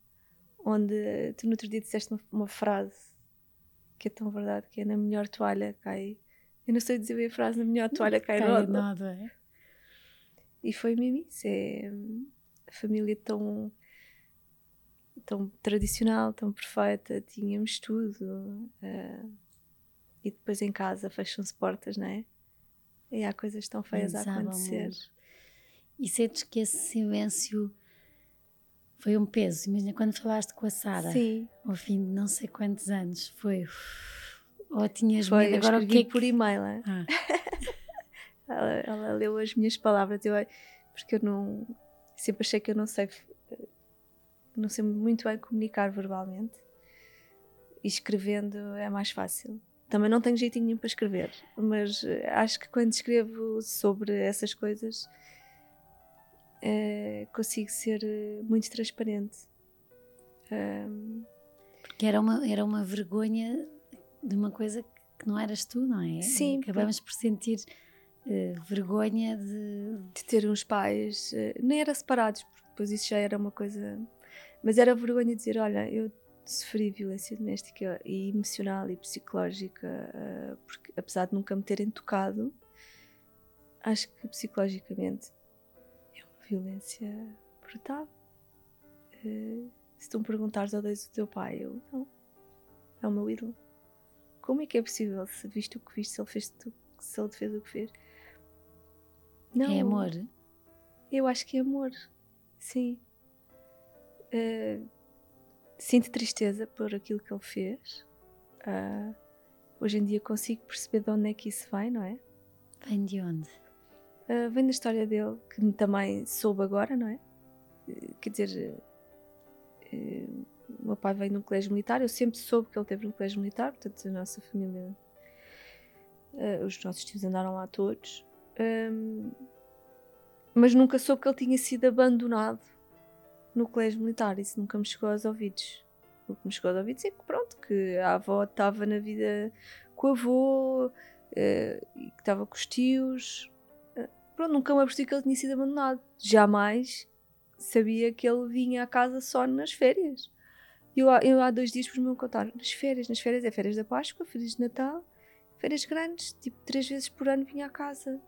onde tu no outro dia disseste uma, uma frase que é tão verdade, que é na melhor toalha cai. Eu não sei dizer bem a frase, na melhor toalha cai, cai nada. nada é? E foi mesmo isso, é a família tão tão tradicional, tão perfeita, tínhamos tudo. Uh, e depois em casa fecham-se portas, não é? E há coisas tão feias a acontecer. E sentes que esse silêncio foi um peso. Imagina quando falaste com a Sara, ao fim de não sei quantos anos, foi. Ou tinhas foi, medo agora o que é que... por e-mail. É? Ah. [LAUGHS] ela, ela, leu as minhas palavras, eu, porque eu não. Sempre achei que eu não sei. Não sei muito bem comunicar verbalmente. E escrevendo é mais fácil. Também não tenho jeitinho nenhum para escrever, mas eh, acho que quando escrevo sobre essas coisas uh, consigo ser eh, muito transparente. Um, Porque era uma, era uma vergonha de uma coisa que não eras tu, não é? Sim. Acabamos por sentir uh, vergonha de... de ter uns pais, uh, nem era separados, porque depois isso já era uma coisa. Mas era vergonha de dizer: olha, eu sofri violência doméstica e emocional e psicológica, uh, porque apesar de nunca me terem tocado, acho que psicologicamente violência brutal. Uh, se tu me perguntares, odeias o teu pai, eu não. É o meu ídolo. Como é que é possível, se viste o que viste, se ele fez, tu, se ele fez o que fez? Não. É amor? Eu acho que é amor, sim. Uh, sinto tristeza por aquilo que ele fez. Uh, hoje em dia consigo perceber de onde é que isso vem, não é? Vem de onde? uh, vem da história dele, que também soube agora, não é? Uh, quer dizer, uh, o meu pai veio num colégio militar, eu sempre soube que ele teve um colégio militar, portanto a nossa família, os nossos tios andaram lá todos, mas nunca soube que ele tinha sido abandonado no colégio militar, isso nunca me chegou aos ouvidos. O que me chegou aos ouvidos é que pronto, que a avó estava na vida com o avô, uh, e que estava com os tios, pronto, nunca me apercebi que ele tinha sido abandonado. Jamais sabia que ele vinha à casa só nas férias. Eu, eu há dois dias pus-me a contar, nas férias, nas férias, é férias da Páscoa, férias de Natal, férias grandes, tipo três vezes por ano vinha à casa.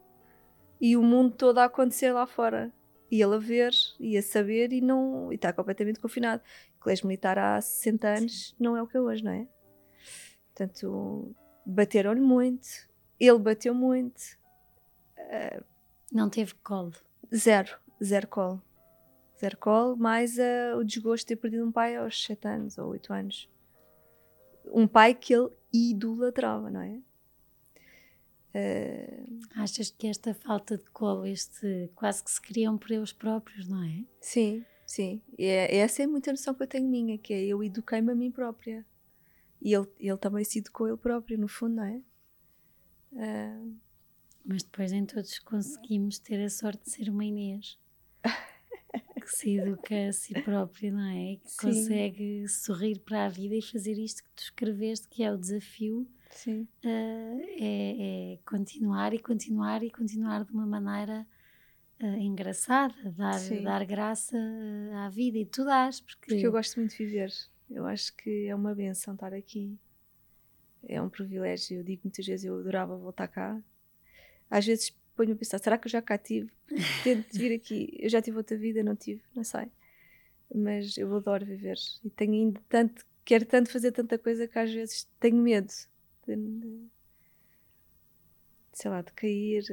E o mundo todo a acontecer lá fora. E ele a ver, e a saber, e não e está completamente confinado. O colégio militar há 60 anos Sim. não é o que é hoje, não é? Portanto, bateram-lhe muito, ele bateu muito. Uh, não teve colo? Zero, zero colo. Zero colo, mais uh, o desgosto de ter perdido um pai aos 7 anos ou 8 anos. Um pai que ele idolatrava, não é? Uh... Achas que esta falta de colo, este quase que se criam por eles próprios, não é? Sim, sim. E é, essa é muita noção que eu tenho minha, que é eu eduquei-me a mim própria. E ele, ele também se educou ele próprio, no fundo, não é? Uh, mas depois nem todos conseguimos ter a sorte de ser uma Inês. [LAUGHS] que se educa a si próprio, não é? Que Sim. consegue sorrir para a vida e fazer isto que tu escreveste, que é o desafio. Sim. Uh, é, é, continuar e continuar e continuar de uma maneira uh, engraçada, dar, dar graça à vida e tu dás. Porque... porque eu gosto muito de viver. Eu acho que é uma benção estar aqui. É um privilégio. Eu digo muitas vezes, eu adorava voltar cá. Às vezes ponho-me a pensar, será que eu já cá tive? Tento [LAUGHS] vir aqui. Eu já tive outra vida, não tive, não sei. Mas eu adoro viver. E tenho ainda tanto, quero tanto fazer tanta coisa que às vezes tenho medo de, sei lá, de cair,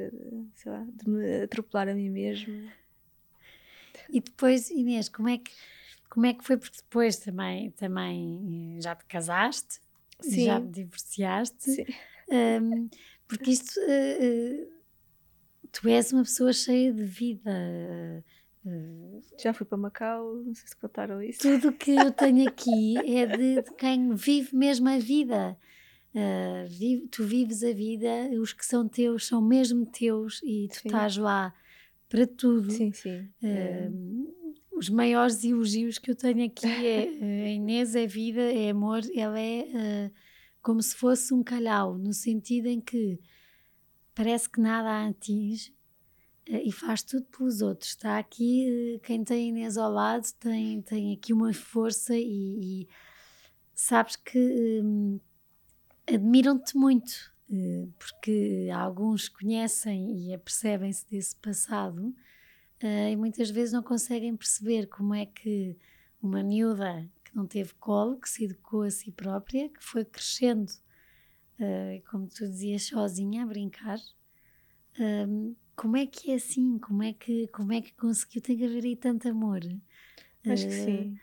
sei lá, de me atropelar a mim mesma. E depois, Inês, como é que, como é que foi? Porque depois também, também eh, já te casaste, Sim. já te divorciaste. Sim. Um, porque isto. Uh, uh, tu és uma pessoa cheia de vida. Uh, Já fui para Macau, não sei se contaram isso. Tudo que eu tenho aqui é de, de quem vive mesmo a vida. Uh, vive, tu vives a vida, os que são teus são mesmo teus e tu sim. estás lá para tudo. Sim, sim. Uh, os maiores elogios que eu tenho aqui é a Inês é vida, é amor, ela é como se fosse um calhau, no sentido em que parece que nada a atinge uh, e faz tudo pelos outros. Está aqui, uh, quem tem Inês ao lado tem, tem aqui uma força e, e sabes que um, admiram-te muito, uh, porque alguns conhecem e apercebem-se desse passado e muitas vezes não conseguem perceber como é que uma miúda que não teve colo, que se educou a si própria, que foi crescendo uh, como tu dizias, sozinha a brincar. Um, como é que é assim? Como é que, como é que conseguiu? Tem que haver aí tanto amor. Acho que sim.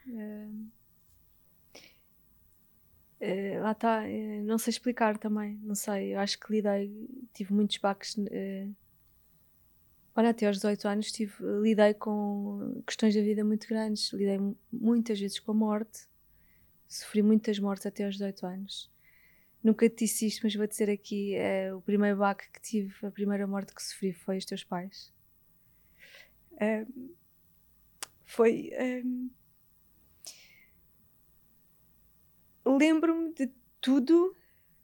Uh, uh, lá está, não sei explicar também, não sei. Eu acho que lidei, tive muitos baques. olha, até aos 18 anos tive, lidei com questões da vida muito grandes, lidei muitas vezes com a morte, sofri muitas mortes até aos 18 anos nunca te disse isto, mas vou dizer aqui: é, o primeiro baque que tive, a primeira morte que sofri foi os teus pais. Foi. Lembro-me de tudo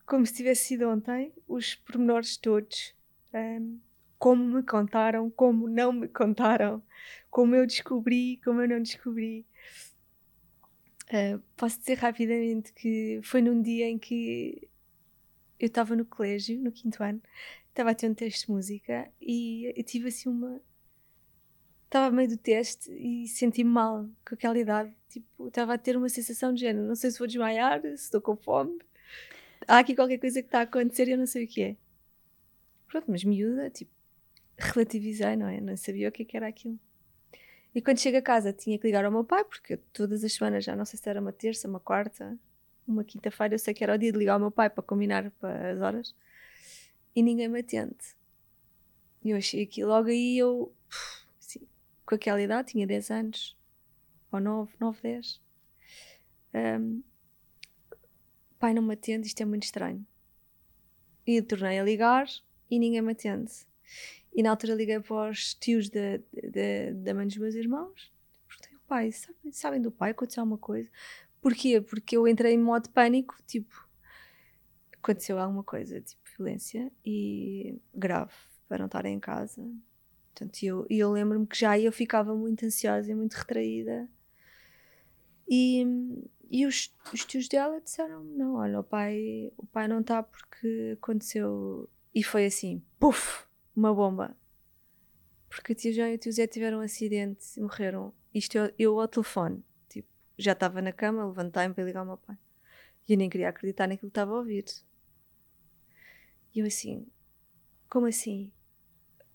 como se tivesse sido ontem, os pormenores todos. Um, como me contaram, como não me contaram, como eu descobri, como eu não descobri. Uh, posso dizer rapidamente que foi num dia em que eu estava no colégio, no quinto ano, estava a ter um teste de música e eu tive assim uma. Estava meio do teste e senti-me mal com aquela idade. Tipo, estava a ter uma sensação de género. Não sei se vou desmaiar, se estou com fome. Há aqui qualquer coisa que está a acontecer e eu não sei o que é. Pronto, mas miúda, tipo, relativizei, não é? Não sabia o que, é que era aquilo. E quando chego a casa tinha que ligar ao meu pai, porque todas as semanas, já não sei se era uma terça, uma quarta, uma quinta-feira, eu sei que era o dia de ligar ao meu pai para combinar para as horas e ninguém me atende. E eu achei aqui, logo aí eu, com aquela idade, tinha 10 anos, ou 9, 9, 10. Um, pai não me atende, isto é muito estranho. E tornei a ligar e ninguém me atende. E na altura liguei para os tios da, da, da mãe dos meus irmãos. Perguntei, pai, sabem, sabem do pai? Aconteceu alguma coisa? Porquê? Porque eu entrei em modo pânico, tipo, aconteceu alguma coisa, tipo, violência e grave para não estar em casa. Portanto, eu, eu lembro-me que já eu ficava muito ansiosa e muito retraída. E, e os, os tios dela disseram: Não, olha, o pai, o pai não está porque aconteceu. E foi assim: puf! Uma bomba. Porque o tio João e o tio Zé tiveram um acidente e morreram. Isto eu, eu ao telefone já estava na cama, levantei-me para ligar ao meu pai. E eu nem queria acreditar naquilo que estava a ouvir. E eu assim, como assim?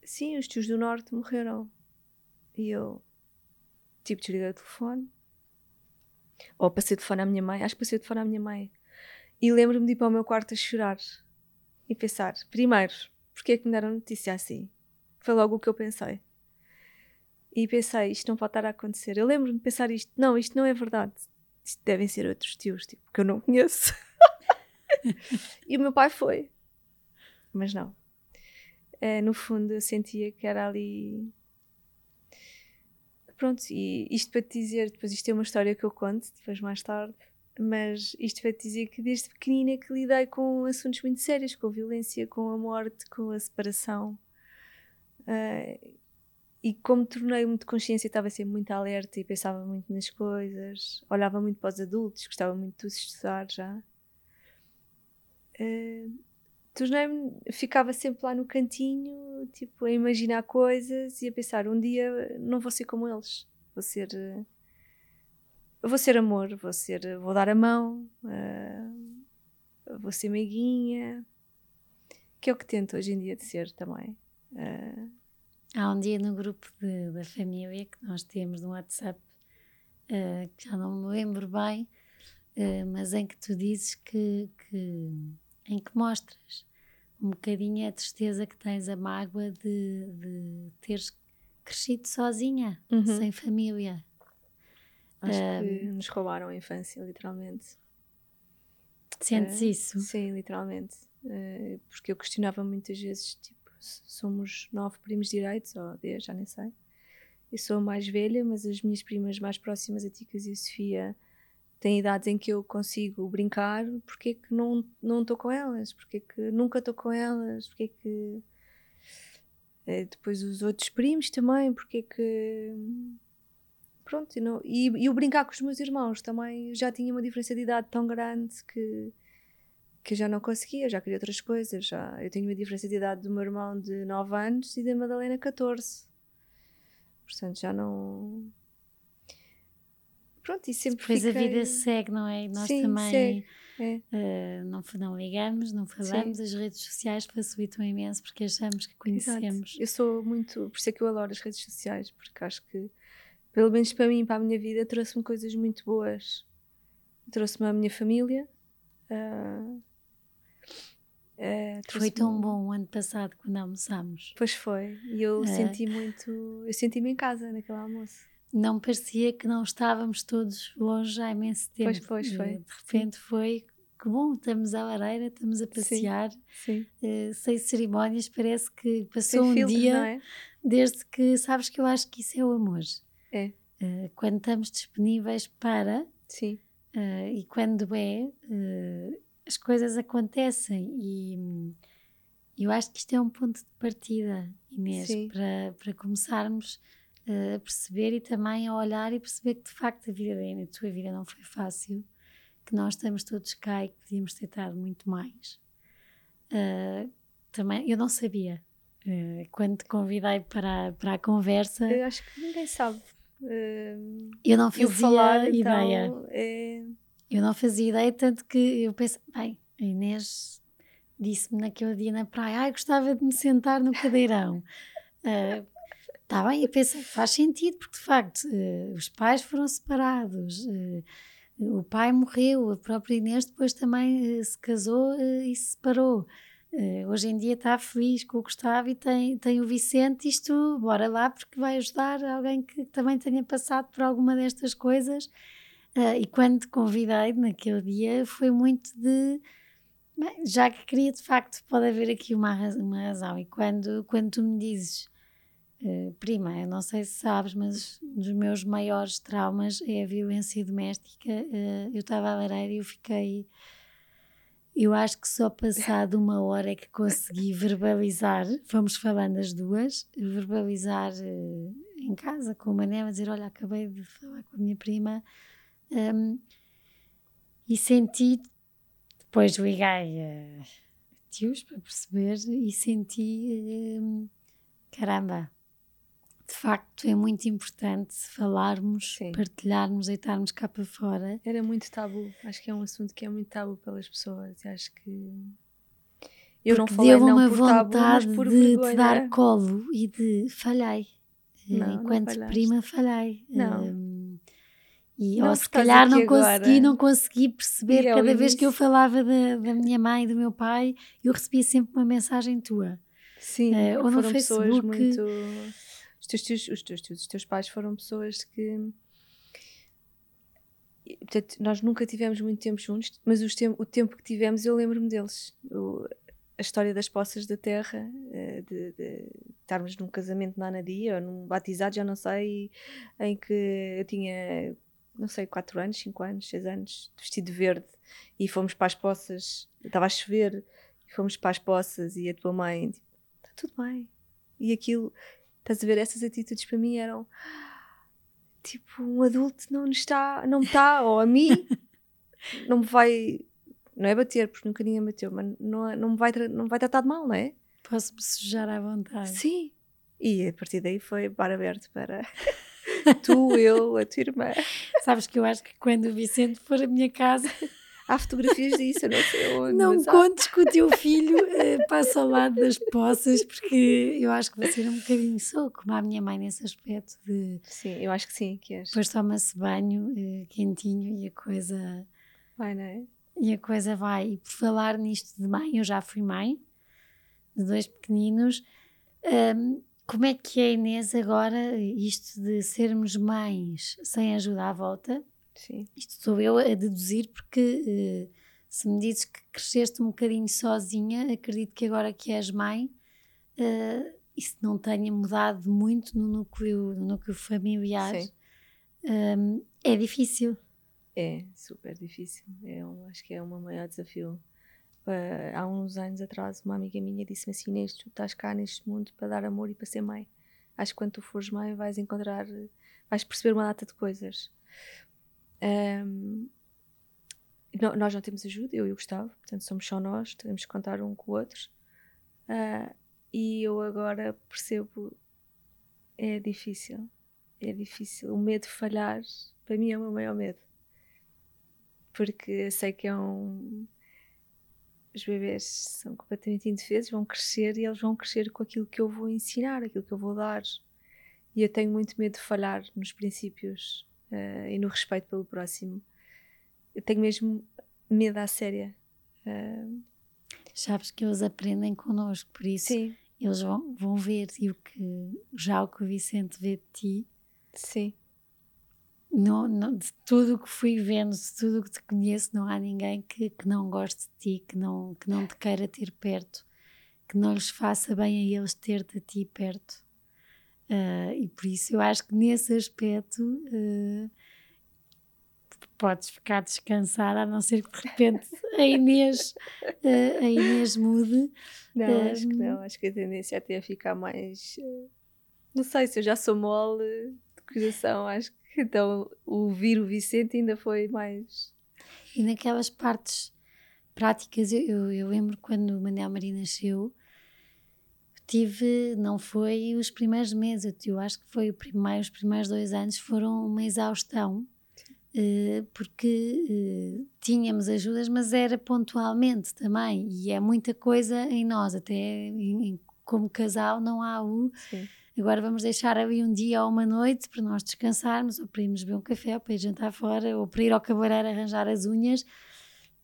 Sim, os tios do Norte morreram. E eu, tipo, desliguei o telefone. Ou passei o telefone à minha mãe, acho que passei o telefone à minha mãe. E lembro-me de ir para o meu quarto a chorar e pensar: primeiro, porque é que me deram notícia assim? Foi logo o que eu pensei. E pensei, isto não pode estar a acontecer. Eu lembro-me de pensar isto, não, isto não é verdade. Isto devem ser outros tios, tipo, que eu não conheço. [LAUGHS] e o meu pai foi. Mas não. É, no fundo, eu sentia que era ali. pronto, e isto para te dizer, depois isto é uma história que eu conto, depois mais tarde, mas isto para te dizer que desde pequenina que lidei com assuntos muito sérios, com a violência, com a morte, com a separação. Uh, e como tornei muito consciência, estava sempre muito alerta e pensava muito nas coisas, olhava muito para os adultos, gostava muito de estudar já. Uh, tornei-me, ficava sempre lá no cantinho, tipo, a imaginar coisas e a pensar: um dia não vou ser como eles, vou ser. Uh, vou ser amor, vou ser, vou dar a mão, uh, vou ser meiguinha, que é o que tento hoje em dia de ser também. Uh, Há um dia no grupo de, da família que nós temos no WhatsApp, uh, que já não me lembro bem, mas em que tu dizes que, que em que mostras um bocadinho a tristeza que tens, a mágoa de, de teres crescido sozinha, uhum. sem família. Acho um, que nos roubaram a infância, literalmente. Sentes uh, isso? Sim, literalmente. Uh, porque eu questionava muitas vezes, tipo, somos nove primos direitos, ou dez, já nem sei. Eu sou a mais velha, mas as minhas primas mais próximas, a Ticas e a Sofia, tem idades em que eu consigo brincar, porque é que não estou com elas? Porque é que nunca estou com elas? Porque é que é, depois os outros primos também, porque é que pronto, não, e, e o brincar com os meus irmãos também já tinha uma diferença de idade tão grande que que já não conseguia, já queria outras coisas, já eu tenho uma diferença de idade do meu irmão de 9 anos e da Madalena 14. Portanto, já não pronto, e sempre Depois fiquei... a vida segue, não é? E nós Sim, também é. uh, não, não ligamos, não falamos, Sim. as redes sociais facilitam imenso porque achamos que conhecemos. Exato. Eu sou muito, por isso é que eu adoro as redes sociais, porque acho que, pelo menos para mim, para a minha vida, trouxe-me coisas muito boas. Trouxe-me a minha família. Uh, Uh, foi tão bom o ano passado quando almoçámos. Pois foi, e eu uh, senti muito, eu senti-me em casa naquele almoço não parecia que não estávamos todos longe há imenso tempo. Pois, pois, foi. De repente foi que bom, estamos à lareira, estamos a passear, sim, sim. Uh, sem cerimónias, parece que passou um filtros, dia é? desde que, sabes que eu acho que isso é o amor. É. Uh, quando estamos disponíveis para, sim. Uh, e quando é, as coisas acontecem e eu acho que isto é um ponto de partida, Inês, para, para começarmos a perceber e também a olhar e perceber que de facto a vida a tua vida não foi fácil, que nós estamos todos cá e que podíamos ter estado muito mais. Uh, também, eu não sabia. Uh, quando te convidei para, para a conversa. Eu acho que ninguém sabe. Uh, eu não fazia falar, ideia. Então, é... Eu não fazia ideia, tanto que eu pensei, bem, a Inês disse-me naquele dia na praia, ai, gostava de me sentar no cadeirão. Está bem, e pensei, faz sentido, porque de facto uh, os pais foram separados, uh, o pai morreu, a própria Inês depois também uh, se casou e se separou. hoje em dia está feliz com o Gustavo e tem, tem o Vicente, isto, bora lá, porque vai ajudar alguém que também tenha passado por alguma destas coisas. e quando te convidei naquele dia, foi muito de. Bem, já que queria, de facto, pode haver aqui uma, uma razão. E quando, quando tu me dizes Uh, prima, eu não sei se sabes, mas um dos meus maiores traumas é a violência doméstica. Uh, eu estava à lareira e eu fiquei. Eu acho que só passado uma hora é que consegui [LAUGHS] verbalizar, fomos falando as duas, verbalizar uh, em casa com o Manel, dizer: Olha, acabei de falar com a minha prima um, e senti. Depois liguei a tios para perceber e senti. Um, caramba, de facto é muito importante falarmos, Sim. partilharmos, deitarmos cá para fora. Era muito tabu, acho que é um assunto que é muito tabu pelas pessoas acho que eu Porque não falei deu não uma vontade tabu, de vergonha. te dar colo e de falhei. Eh, não, Enquanto não prima falhei. Não. Um, e não, ou se calhar não agora. consegui, não consegui perceber cada vez que eu falava da, da minha mãe e do meu pai, eu recebia sempre uma mensagem tua. Sim, uh, ou no Facebook. Muito teus tios, os teus tios, os teus pais foram pessoas que. Portanto, nós nunca tivemos muito tempo juntos, mas te o tempo que tivemos eu lembro-me deles. O, a história das poças da terra, eh, de, de, estarmos num casamento na Anadia ou num batizado, já não sei, em que eu tinha, não sei, 4 anos, 5 anos, 6 anos, vestido de verde e fomos para as poças, estava a chover, e fomos para as poças e a tua mãe, tipo, está tudo bem. E aquilo, estás a ver, essas atitudes para mim eram tipo, um adulto não está, não está, ou a mim, [LAUGHS] não me vai, não é bater, porque nunca ninguém bateu, mas não, não, me, vai, não me vai tratar de mal, não é? Posso-me sujar à vontade. Sim. E a partir daí foi bar aberto para [LAUGHS] tu, eu, a tua irmã. Sabes que eu acho que quando o Vicente for à minha casa. Há fotografias disso, eu não sei onde. Não contes que o teu filho uh, passa ao lado das poças, porque eu acho que vai ser um bocadinho só, como a minha mãe nesse aspecto de. Sim, eu acho que sim, que és. Depois toma-se banho uh, quentinho e a coisa. Vai, não é? E a coisa vai. E por falar nisto de mãe, eu já fui mãe de dois pequeninos. Um, como é que é, Inês, agora, isto de sermos mães sem ajuda à volta? Sim. Isto sou eu a deduzir, porque uh, se me dizes que cresceste um bocadinho sozinha, acredito que agora que és mãe, uh, isso não tenha mudado muito no núcleo, no núcleo familiar. Sim. Um, é difícil. É, super difícil. É um, acho que é o meu maior desafio Uh, há uns anos atrás, uma amiga minha disse-me assim: Inês, tu estás cá neste mundo para dar amor e para ser mãe. Acho que quando tu fores mãe vais encontrar, vais perceber uma data de coisas. Um, nós não temos ajuda, eu e o Gustavo, portanto somos só nós, temos que contar um com o outro. Uh, e eu agora percebo, é difícil, é difícil. O medo de falhar, para mim, é o meu maior medo. Porque sei que é um os bebês são completamente indefesos, vão crescer e eles vão crescer com aquilo que eu vou ensinar, aquilo que eu vou dar. E eu tenho muito medo de falhar nos princípios uh, e no respeito pelo próximo. Eu tenho mesmo medo à séria. Uh, Sabes que eles aprendem connosco, por isso Sim. eles vão, vão ver e o que, já o que o Vicente vê de ti. Sim não, não, de tudo o que fui vendo, de tudo o que te conheço, não há ninguém que, que não goste de ti, que não, que não te queira ter perto, que não lhes faça bem a eles ter-te a ti perto. Uh, e por isso eu acho que nesse aspecto uh, podes ficar descansada, a não ser que de repente a Inês, uh, a Inês mude. Não, acho que não, acho que a tendência é até a ficar mais. Não sei se eu já sou mole de coração, acho que então, ouvir o Vicente ainda foi mais. E naquelas partes práticas, eu, eu lembro quando o Manel Maria nasceu, tive, não foi os primeiros meses, eu acho que foi o primeiro, os primeiros dois anos foram uma exaustão, uh, porque uh, tínhamos ajudas, mas era pontualmente também, e é muita coisa em nós, até em, em, como casal não há o. Sim agora vamos deixar ali um dia ou uma noite para nós descansarmos, ou para irmos beber um café, ou para ir jantar fora, ou para ir ao cabeleireiro arranjar as unhas.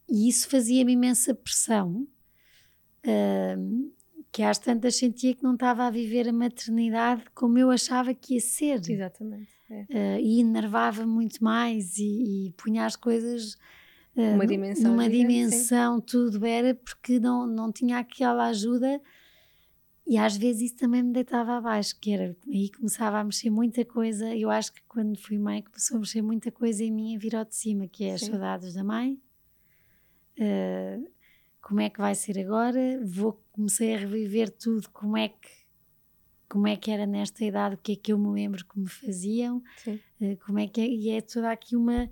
E isso fazia-me imensa pressão, uh, que às tantas sentia que não estava a viver a maternidade como eu achava que ia ser. Exatamente. É. Uh, e enervava muito mais e, e punha as coisas uh, Uma dimensão numa dimensão, tudo era porque não, não tinha aquela ajuda e às vezes isso também me deitava abaixo, que era aí começava a mexer muita coisa. Eu acho que quando fui mãe começou a mexer muita coisa em mim e virou de cima, que é as Sim. saudades da mãe. Uh, como é que vai ser agora? Vou comecei a reviver tudo, como é que como é que era nesta idade, o que é que eu me lembro que me faziam, uh, como é que é, e é toda aqui uma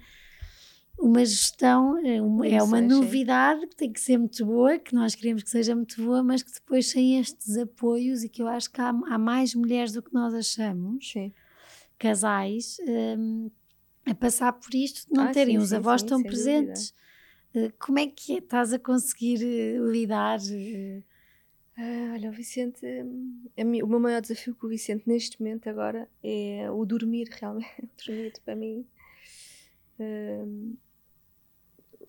uma gestão é uma, é uma novidade que tem que ser muito boa, que nós queremos que seja muito boa, mas que depois sem estes apoios e que eu acho que há, há mais mulheres do que nós achamos, sim. casais, um, a passar por isto, não ah, terem sim, os sim, avós tão presentes. Uh, como é que é? Estás a conseguir uh, lidar? Uh... Ah, olha, o Vicente, o meu maior desafio com o Vicente neste momento agora é o dormir realmente. [LAUGHS] dormir para mim Uh,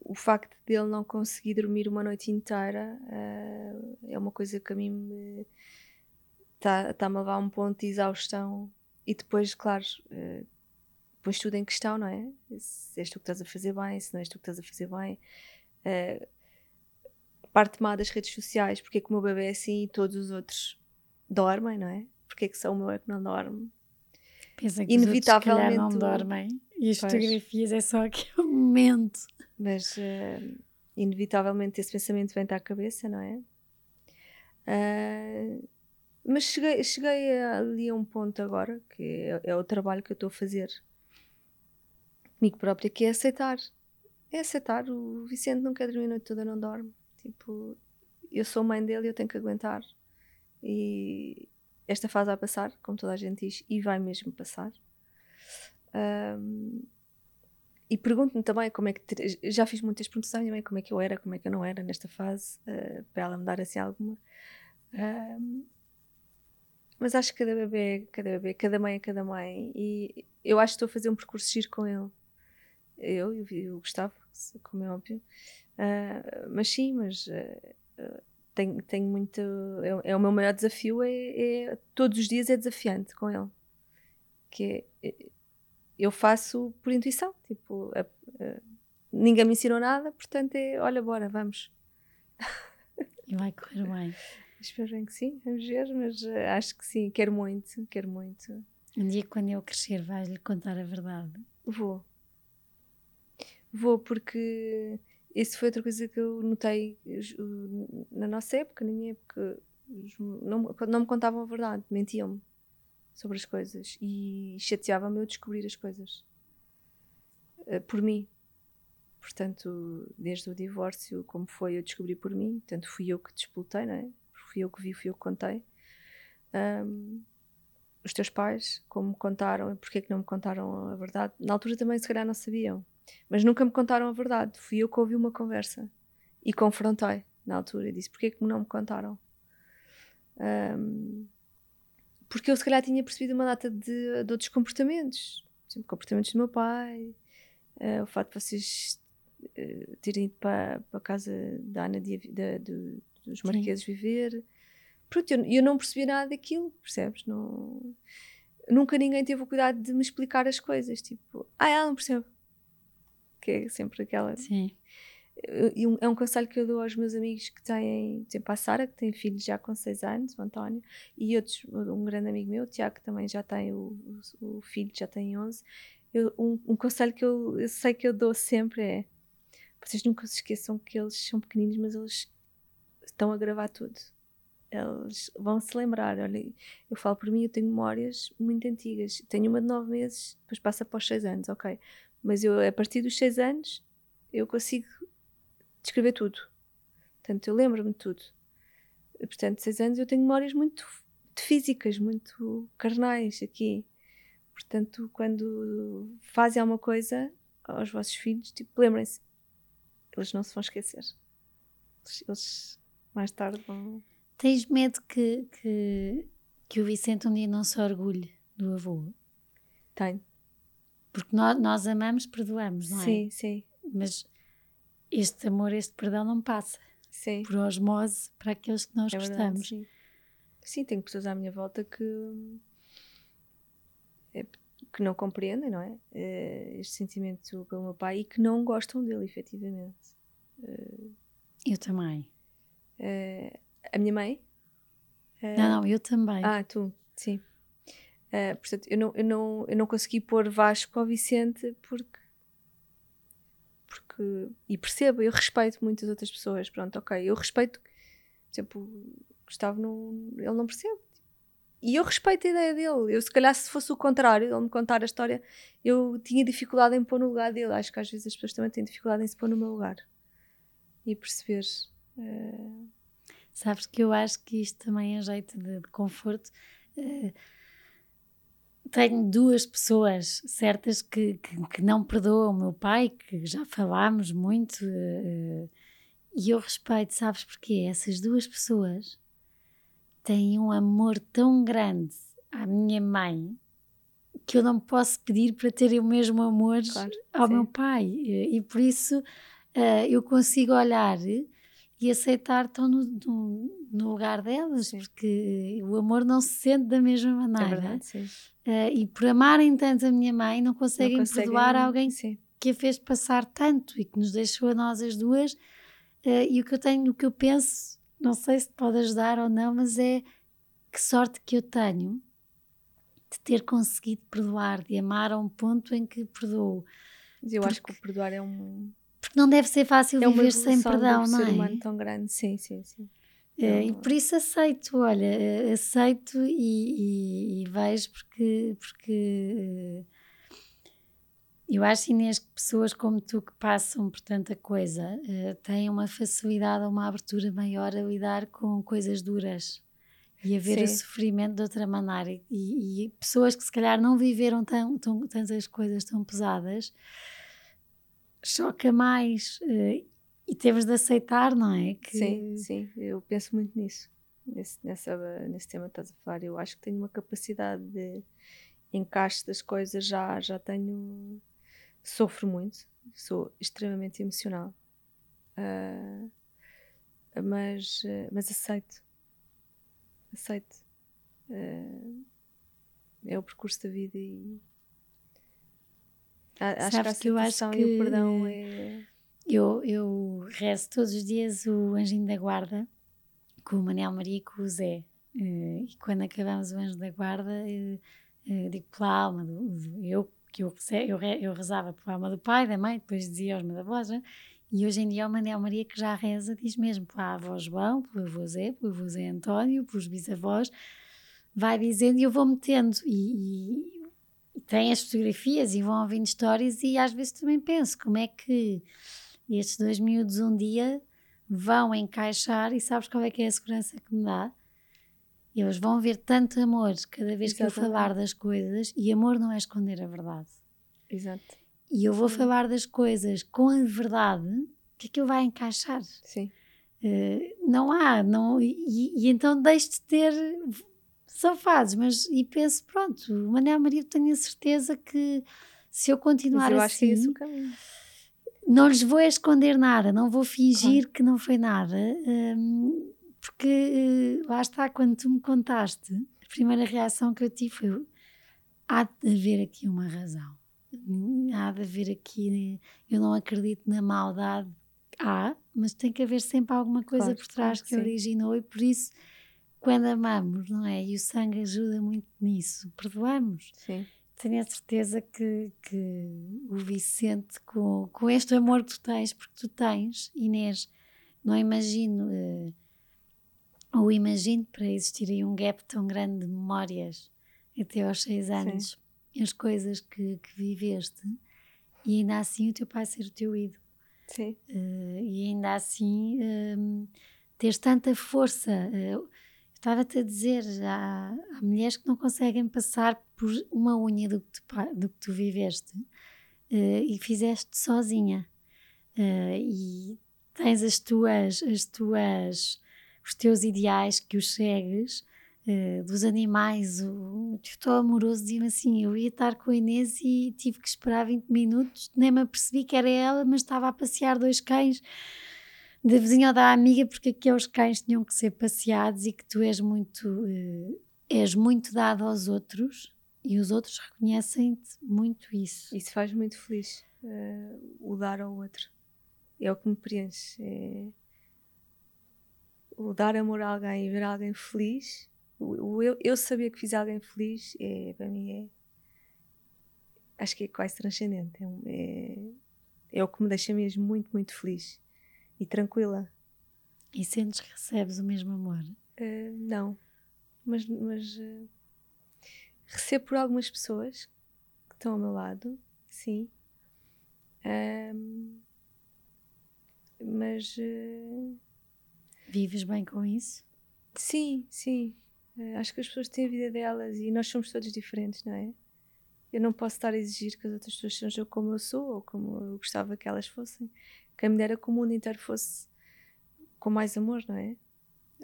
o facto dele não conseguir dormir uma noite inteira uh, é uma coisa que a mim me está-me tá a levar a um ponto de exaustão e depois, claro, uh, pões tudo em questão, não é? Se és tu que estás a fazer bem, se não és tu que estás a fazer bem. Uh, parte má das redes sociais, porque é que o meu bebê é assim e todos os outros dormem, não é? porque é que só o meu é que não dorme. Pensa que inevitavelmente os não dormem e as pois. fotografias é só [LAUGHS] aquele momento. Mas uh, inevitavelmente esse pensamento vem-te à cabeça, não é? Uh, mas cheguei, cheguei ali a um ponto agora, que é, é o trabalho que eu estou a fazer comigo própria, que é aceitar. É aceitar. O Vicente não quer dormir a noite toda, não dorme. Tipo, eu sou mãe dele e eu tenho que aguentar. E esta fase vai passar, como toda a gente diz, e vai mesmo passar. Um, e pergunto-me também como é que. Já fiz muitas perguntas à minha mãe como é que eu era, como é que eu não era nesta fase, uh, para ela me dar assim alguma. Um, mas acho que cada bebê, cada bebê, cada mãe é cada mãe. E eu acho que estou a fazer um percurso giro com ele. Eu e o Gustavo, como é óbvio. Uh, mas sim, mas uh, tenho, tenho muito. É, é, o meu maior desafio, é, é, Todos os dias é desafiante com ele. Que é, é eu faço por intuição. Tipo, ninguém me ensinou nada, portanto é olha, bora, vamos. E vai correr bem. [LAUGHS] Espero bem que sim, vamos ver, mas acho que sim, quero muito, quero muito. Um dia quando eu crescer vais-lhe contar a verdade? Vou. Vou porque isso foi outra coisa que eu notei na nossa época, na minha época, não, não me contavam a verdade, mentiam-me sobre as coisas e chateava-me eu descobrir as coisas uh, por mim. Portanto, desde o divórcio, como foi, eu descobri por mim, portanto, fui eu que disputei, não é? fui eu que vi, fui eu que contei. Um, os teus pais, como me contaram porque é que não me contaram a verdade. Na altura também, se calhar, não sabiam, mas nunca me contaram a verdade. Fui eu que ouvi uma conversa e confrontei na altura e disse: porque é que não me contaram? Um, porque eu, se calhar, tinha percebido uma data de, de outros comportamentos, por exemplo, comportamentos do meu pai, uh, o facto de vocês uh, terem ido para, para a casa da Ana de, de, de dos marqueses Sim. viver. Pronto, eu, eu não percebi nada daquilo, percebes? Não, nunca ninguém teve o cuidado de me explicar as coisas. Tipo, ah, ela não percebe. Que é sempre aquela. Sim. É um conselho que eu dou aos meus amigos que têm, tipo a Sara, que tem filhos já com 6 anos, o António, e outros, um grande amigo meu, o Tiago, que também já tem o, o, o filho, já tem 11. Eu, um, um, conselho que eu, eu sei que eu dou sempre é: vocês nunca se esqueçam que eles são pequeninos, mas eles estão a gravar tudo. Eles vão se lembrar. Olha, eu falo por mim, eu tenho memórias muito antigas. Tenho uma de 9 meses, depois passa para os 6 anos, ok. Mas eu, a partir dos 6 anos, eu consigo descrever tudo. Portanto, eu lembro-me de tudo. Portanto, 6 anos eu tenho memórias muito físicas, muito carnais aqui. Portanto, quando fazem alguma coisa aos vossos filhos, tipo, lembrem-se, eles não se vão esquecer. Eles, eles mais tarde vão. Tens medo que, que, que o Vicente um dia não se orgulhe do avô? Tenho. Porque nós, nós amamos, perdoamos, não é? Sim, sim. Mas este amor, este perdão não passa. Sim. Por osmose para aqueles que nós é gostamos. Verdade, sim. sim, tenho pessoas à minha volta que. É, que não compreendem, não é? é? Este sentimento pelo meu pai e que não gostam dele, efetivamente. Eu também. Uh, a minha mãe. Não, não, eu também. Ah, tu, sim. Uh, portanto, eu não, eu, não, eu não consegui pôr Vasco ao Vicente porque. porque e percebo, eu respeito muitas outras pessoas. Pronto, ok. Eu respeito. Por exemplo, Gustavo não. Ele não percebe. E eu respeito a ideia dele. Eu, se calhar, se fosse o contrário, ele me contar a história, eu tinha dificuldade em pôr no lugar dele. Acho que às vezes as pessoas também têm dificuldade em se pôr no meu lugar e perceber Uh... Sabes que eu acho que isto também é jeito de, de conforto. Uh, tenho duas pessoas certas que, que, que, não perdoam o meu pai, que já falámos muito, uh, e eu respeito, sabes porquê? Essas duas pessoas têm um amor tão grande à minha mãe que eu não posso pedir para terem o mesmo amor claro, ao sim. meu pai, e por isso uh, eu consigo olhar e aceitar estão no, no, no lugar delas, porque o amor não se sente da mesma maneira. É verdade, sim. Uh, e por amarem tanto a minha mãe, não conseguem, não conseguem perdoar alguém sim. que a fez passar tanto e que nos deixou a nós as duas. Uh, e o que eu tenho, o que eu penso, não sei se pode ajudar ou não, mas é que sorte que eu tenho de ter conseguido perdoar, de amar a um ponto em que perdoo. Eu porque, acho que o perdoar é um. Porque não deve ser fácil é viver sem perdão, não é? É um humano tão grande, sim, sim, sim. É, e por isso aceito, olha, eh, aceito e, e, e vejo porque, porque eh, eu acho, Inês, que pessoas como tu que passam por tanta coisa uh, têm uma facilidade, uma abertura maior a lidar com coisas duras e a ver Sim. o sofrimento de outra maneira. E, e, pessoas que se calhar não viveram tão, tão, tantas coisas tão pesadas choca mais. E temos de aceitar, não é? Que... Sim, sim, eu penso muito nisso. Nesse, nessa, nesse tema que estás a falar. Eu acho que tenho uma capacidade de encaixe das coisas, já, já tenho. Sofro muito, sou extremamente emocional. Uh, mas, mas aceito. Aceito. Uh, é o percurso da vida e. Acho Sabes que a aceitação que que... e o perdão é eu, eu rezo todos os dias o Anjinho da Guarda com o Manel Maria e com o Zé. Uh, e quando acabamos o Anjo da Guarda, uh, uh, digo pela alma do, eu que eu, eu, eu rezava pela alma do pai, da mãe, depois dizia aos meus avós, né? e hoje em dia o Manel Maria que já reza diz mesmo pela avó João, pelo avô Zé, pelo avô Zé António, pelos bisavós, vai dizendo e eu vou metendo e, e, e tem as fotografias e vão ouvindo histórias e às vezes também penso como é que e estes dois miúdos um dia vão encaixar e sabes qual é que é a segurança que me dá? Eles vão ver tanto amor cada vez Exatamente. que eu falar das coisas e amor não é esconder a verdade. Exato. E eu vou Sim. falar das coisas com a verdade que aquilo vai encaixar. Sim. Uh, não há, não, e, e então deixo de ter são fases, mas e penso, pronto, o Manel Maria tenho a certeza que se eu continuar mas eu assim, acho que é esse o assim, caminho não lhes vou esconder nada, não vou fingir claro. que não foi nada, um, porque uh, lá está, quando tu me contaste, a primeira reação que eu tive foi: há de haver aqui uma razão, há de haver aqui. Eu não acredito na maldade, há, mas tem que haver sempre alguma coisa claro, por trás claro, que sim. originou, e por isso, quando amamos, não é? E o sangue ajuda muito nisso, perdoamos. Sim tenho a certeza que, que o Vicente, com, com este amor que tu tens, porque tu tens, Inês, não imagino, uh, ou imagino para existir aí um gap tão grande de memórias até aos seis anos, Sim. as coisas que, que, viveste, e ainda assim o teu pai ser o teu ídolo. Sim. Uh, e ainda assim uh, teres tanta força. Uh, Estava-te a dizer, há, há, mulheres que não conseguem passar por uma unha do que tu, do que tu viveste uh, e fizeste sozinha. Uh, e tens as tuas, as tuas, os teus ideais que os segues, uh, dos animais. O, o teu amoroso dizia-me assim: eu ia estar com a Inês e tive que esperar 20 minutos, nem me apercebi que era ela, mas estava a passear dois cães da vizinha ou da amiga, porque aqueles cães tinham que ser passeados e que tu és muito, uh, és muito dado aos outros e os outros reconhecem-te muito isso. Isso faz muito feliz, uh, o dar ao outro. É o que me preenche. É... O dar amor a alguém e ver alguém feliz, o, o eu, eu saber que fiz alguém feliz, é, para mim é. Acho que é quase transcendente. É, é, é o que me deixa mesmo muito, muito feliz e tranquila. E sentes que recebes o mesmo amor? Uh, não, mas, mas uh, recebo por algumas pessoas que estão ao meu lado, sim. Um, mas. Uh, Vives bem com isso? Sim, sim. acho que as pessoas têm a vida delas e nós somos todos diferentes, não é? Eu não posso estar a exigir que as outras pessoas sejam como eu sou ou como eu gostava que elas fossem. Quem me dera que o mundo inteiro fosse com mais amor, não é?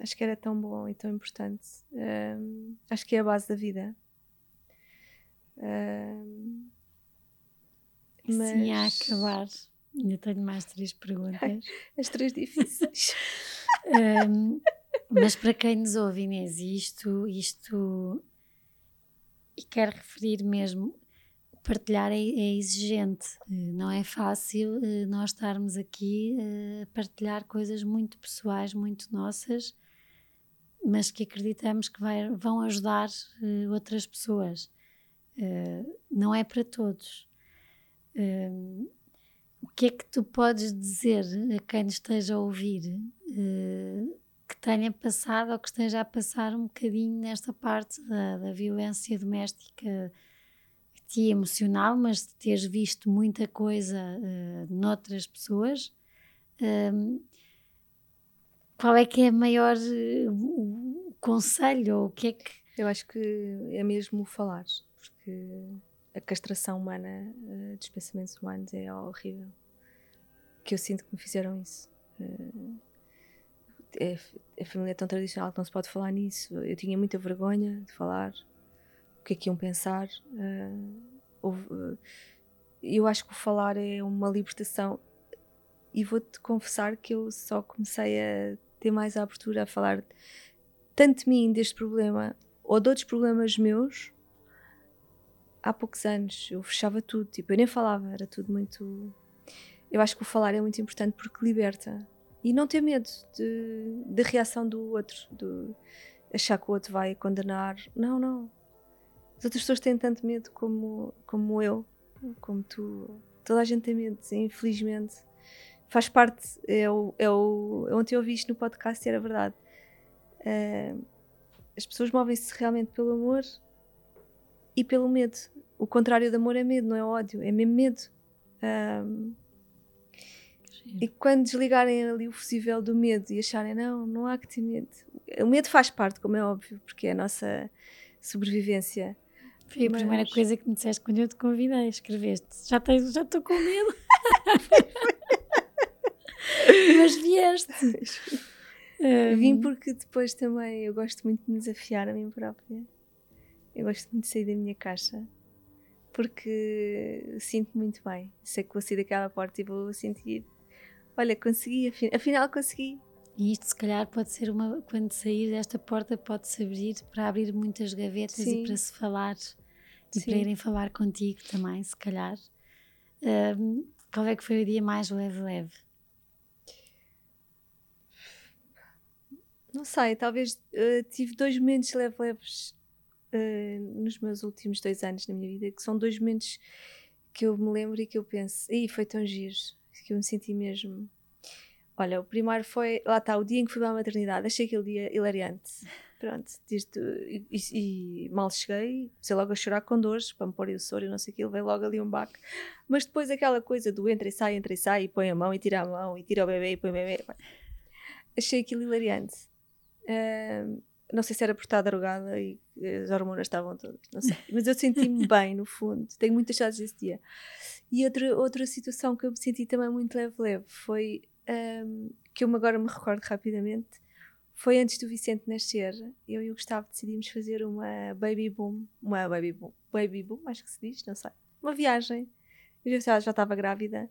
Acho que era tão bom e tão importante. Um, acho que é a base da vida. Um, mas... Sim, a acabar. Ainda tenho mais três perguntas. [LAUGHS] As três difíceis. [LAUGHS] um, mas para quem nos ouve, Inês, isto, isto e quero referir mesmo partilhar é, é, exigente, eh, não é fácil eh, nós estarmos aqui eh, a partilhar coisas muito pessoais, muito nossas mas que acreditamos que vai, vão ajudar outras pessoas. Não é para todos. O que é que tu podes dizer a quem esteja a ouvir que tenha passado ou que esteja a passar um bocadinho nesta parte da, da violência doméstica emocional, mas de teres visto muita coisa uh, noutras pessoas? Uh, qual é que é a maior uh, conselho ou o que é que eu acho que é mesmo falar porque a castração humana uh, dos pensamentos humanos é horrível. Que eu sinto que me fizeram isso. Uh, é, a família é tão tradicional que não se pode falar nisso. Eu tinha muita vergonha de falar. o que é que iam pensar uh, eu acho que o falar é uma libertação e vou-te confessar que eu só comecei a ter mais a abertura a falar tanto de mim, deste problema, ou de outros problemas meus, há poucos anos. Eu fechava tudo, tipo, eu nem falava, era tudo muito. Eu acho que o falar é muito importante porque liberta. E não ter medo da reação do outro, de achar que o outro vai condenar. Não, não. As outras pessoas têm tanto medo como, como eu, como tu. Toda a gente tem medo, infelizmente faz parte, é o, é é ontem eu ouvi isto no podcast e era verdade. Uh, as pessoas movem-se realmente pelo amor e pelo medo. O contrário de amor é medo, não é ódio, é mesmo medo. Um, e quando desligarem ali o fusível do medo e acharem, não, não há que ter medo. O medo faz parte, como é óbvio, porque é a nossa sobrevivência. Foi a Mas... primeira coisa que me disseste quando eu te convidei, escreveste. Já estou já com medo. [LAUGHS] Mas vieste. Um... Vim porque depois também eu gosto muito de me desafiar a mim própria. Eu gosto muito de sair da minha caixa porque sinto muito bem. Sei que vou sair daquela porta e vou sentir: olha, consegui, afinal consegui. E isto, se calhar, pode ser uma. Quando sair desta porta, pode-se abrir para abrir muitas gavetas Sim. e para se falar e Sim. para irem falar contigo também, se calhar. Um, qual é que foi o dia mais leve-leve? Não sei, talvez uh, tive dois momentos leve-leves uh, nos meus últimos dois anos na minha vida, que são dois momentos que eu me lembro e que eu penso, aí foi tão giro, que eu me senti mesmo. Olha, o primeiro foi, lá está, o dia em que fui para a maternidade, achei aquele dia hilariante. Pronto, e, e, e, mal cheguei, comecei logo a chorar com dores, para me pôr o soro e não sei o que, logo ali um baque. Mas depois aquela coisa do entra e sai, entra e sai, e põe a mão e tira a mão, e tira o bebê e põe o bebê. Achei aquilo hilariante. Uh, não sei se era por estar drogada e as hormonas estavam todas, não sei. Mas eu senti-me [LAUGHS] bem, no fundo. Tenho muitas saudades desse dia. E outra, outra situação que eu me senti também muito leve-leve foi, um, que eu agora me recordo rapidamente, foi antes do Vicente nascer. Eu e o Gustavo decidimos fazer uma baby boom, uma baby boom, baby boom, acho que se diz, não sei. Uma viagem. Eu já, já estava grávida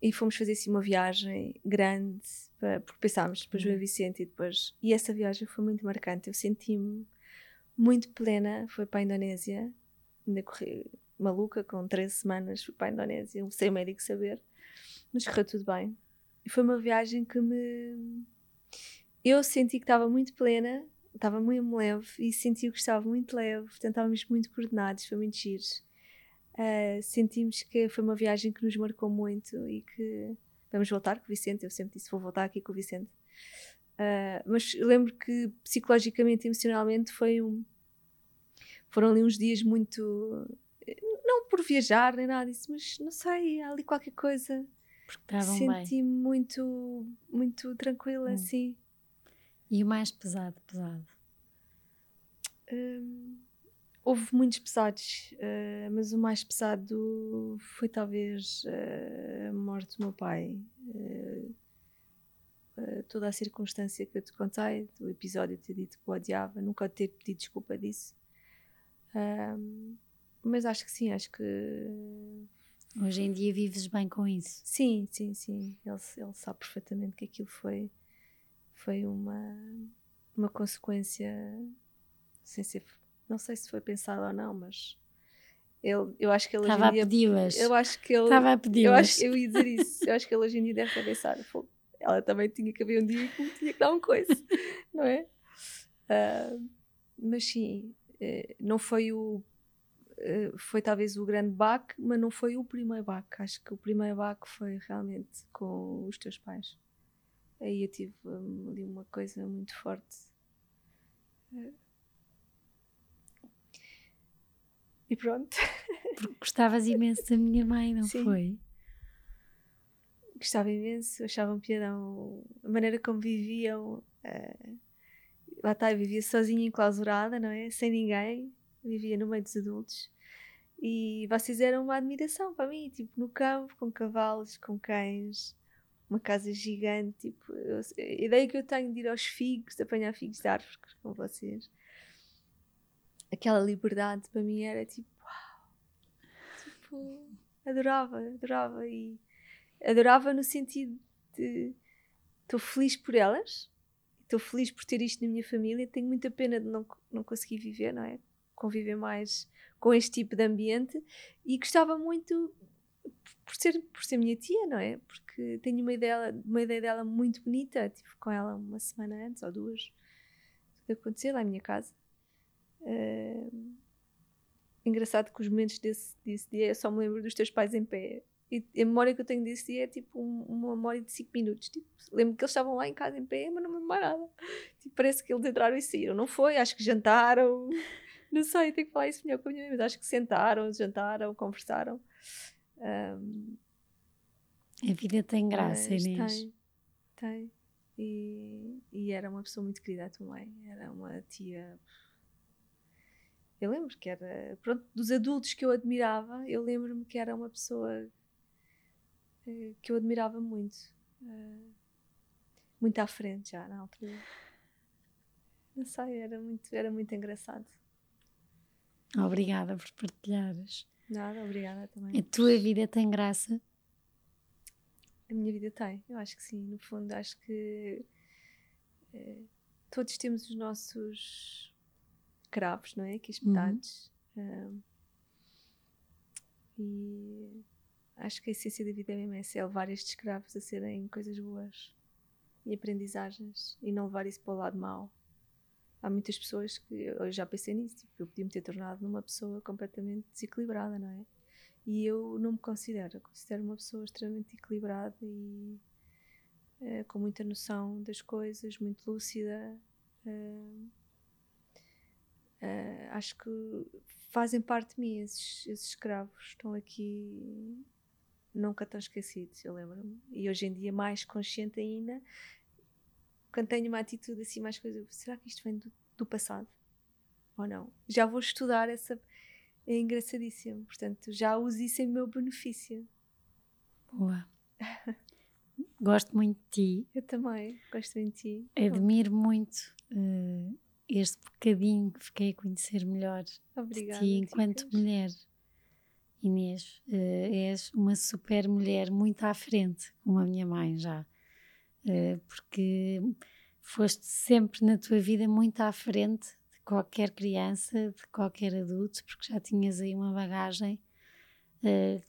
e fomos fazer assim uma viagem grande, porque pensámos depois uhum. Vicente e depois. E essa viagem foi muito marcante. Eu senti-me muito plena. Foi para a Indonésia, ainda corri maluca, com 13 semanas, fui para a Indonésia, sem o médico saber, mas correu tudo bem. E foi uma viagem que me. Eu senti que estava muito plena, estava muito leve e senti que estava muito leve, portanto estávamos muito coordenados, foi muito giro uh, sentimos que foi uma viagem que nos marcou muito e que vamos voltar com o Vicente. Eu sempre disse: vou voltar aqui com o Vicente. Uh, mas lembro que psicologicamente emocionalmente foi um, foram ali uns dias muito. Não por viajar nem nada disso, mas não sei, há ali qualquer coisa. Senti-me muito, muito tranquila, hum. assim. E o mais pesado, pesado? Um, Houve muitos pesados, uh, mas o mais pesado foi talvez uh, a morte do meu pai. Uh, toda a circunstância que eu te contei, do episódio ter dito que o odiava, nunca ter pedido desculpa disso. mas acho que sim, acho que. Hoje em dia vives bem com isso? Sim, sim, sim. Ele, ele sabe perfeitamente que aquilo foi, foi uma, uma consequência sem ser não sei se foi pensado ou não, mas ele, eu acho que ele Estava hoje em dia. A eu acho que ele. Estava a pedir Eu acho eu ia dizer isso. Eu acho que ele hoje em dia deve ter pensado. Ela também tinha que haver um dia que tinha que dar uma coisa, [LAUGHS] não é? Uh, mas sim, uh, não foi o. Uh, foi talvez o grande baque, mas não foi o primeiro baque. Acho que o primeiro baque foi realmente com os teus pais. Aí eu tive um, ali uma coisa muito forte. E pronto. [LAUGHS] Porque gostavas imenso da minha mãe, não Sim. foi? Gostava imenso, achava um piadão a maneira como viviam. Uh, lá está, eu vivia sozinha, enclausurada, não é? Sem ninguém, vivia no meio dos adultos. E vocês eram uma admiração para mim, tipo, no campo, com cavalos, com cães, uma casa gigante. Tipo, eu, a ideia que eu tenho de ir aos figos, de apanhar figos de árvores com vocês, aquela liberdade para mim era tipo, uau! Tipo, adorava, adorava. E adorava no sentido de estou feliz por elas, estou feliz por ter isto na minha família, tenho muita pena de não, não conseguir viver, não é? Conviver mais com este tipo de ambiente e gostava muito por ser, por ser minha tia, não é? Porque tenho uma ideia, uma ideia dela muito bonita, tive com ela uma semana antes ou duas, tudo aconteceu lá em minha casa. Uh, engraçado que os momentos desse, desse dia eu só me lembro dos teus pais em pé e a memória que eu tenho desse dia é tipo um, uma memória de 5 minutos. Tipo, lembro que eles estavam lá em casa em pé, mas não me lembro mais nada. Tipo, parece que eles entraram e saíram. Não foi? Acho que jantaram. [LAUGHS] Não sei, tenho que falar isso melhor com a minha mãe, mas acho que sentaram, jantaram, conversaram. Um, a vida tem graça, Inês. Tem, tem. E, e era uma pessoa muito querida também. Era uma tia. Eu lembro que era. Pronto, dos adultos que eu admirava, eu lembro-me que era uma pessoa eh, que eu admirava muito. Uh, muito à frente já na altura. Não sei, era muito, era muito engraçado. Obrigada por partilhares. Nada, obrigada também. A tua vida tem graça? A minha vida tem, eu acho que sim. No fundo, acho que eh, todos temos os nossos cravos, não é? Aqui espetados. Uhum. Uh, e acho que a essência da vida é mesmo essa, é levar estes escravos a serem coisas boas e aprendizagens e não levar isso para o lado mau. Há muitas pessoas que eu já pensei nisso, tipo, eu podia me ter tornado numa pessoa completamente desequilibrada, não é? E eu não me considero, eu considero uma pessoa extremamente equilibrada e uh, com muita noção das coisas, muito lúcida. Uh, uh, acho que fazem parte de mim esses, esses escravos, estão aqui nunca tão esquecidos, eu lembro-me. E hoje em dia, mais consciente ainda, quando tenho uma atitude assim, mais coisa, será que isto vem do, do passado? Ou não? Já vou estudar essa. É engraçadíssimo. Portanto, já uso isso em meu benefício. Boa. [LAUGHS] Gosto muito de ti. Eu também, gosto muito de ti. Admiro muito uh, este bocadinho que fiquei a conhecer melhor Obrigada, de ti enquanto mulher. Inês, uh, és uma super mulher muito à frente, como a minha mãe já, porque foste sempre na tua vida muito à frente de qualquer criança, de qualquer adulto, porque já tinhas aí uma bagagem uh,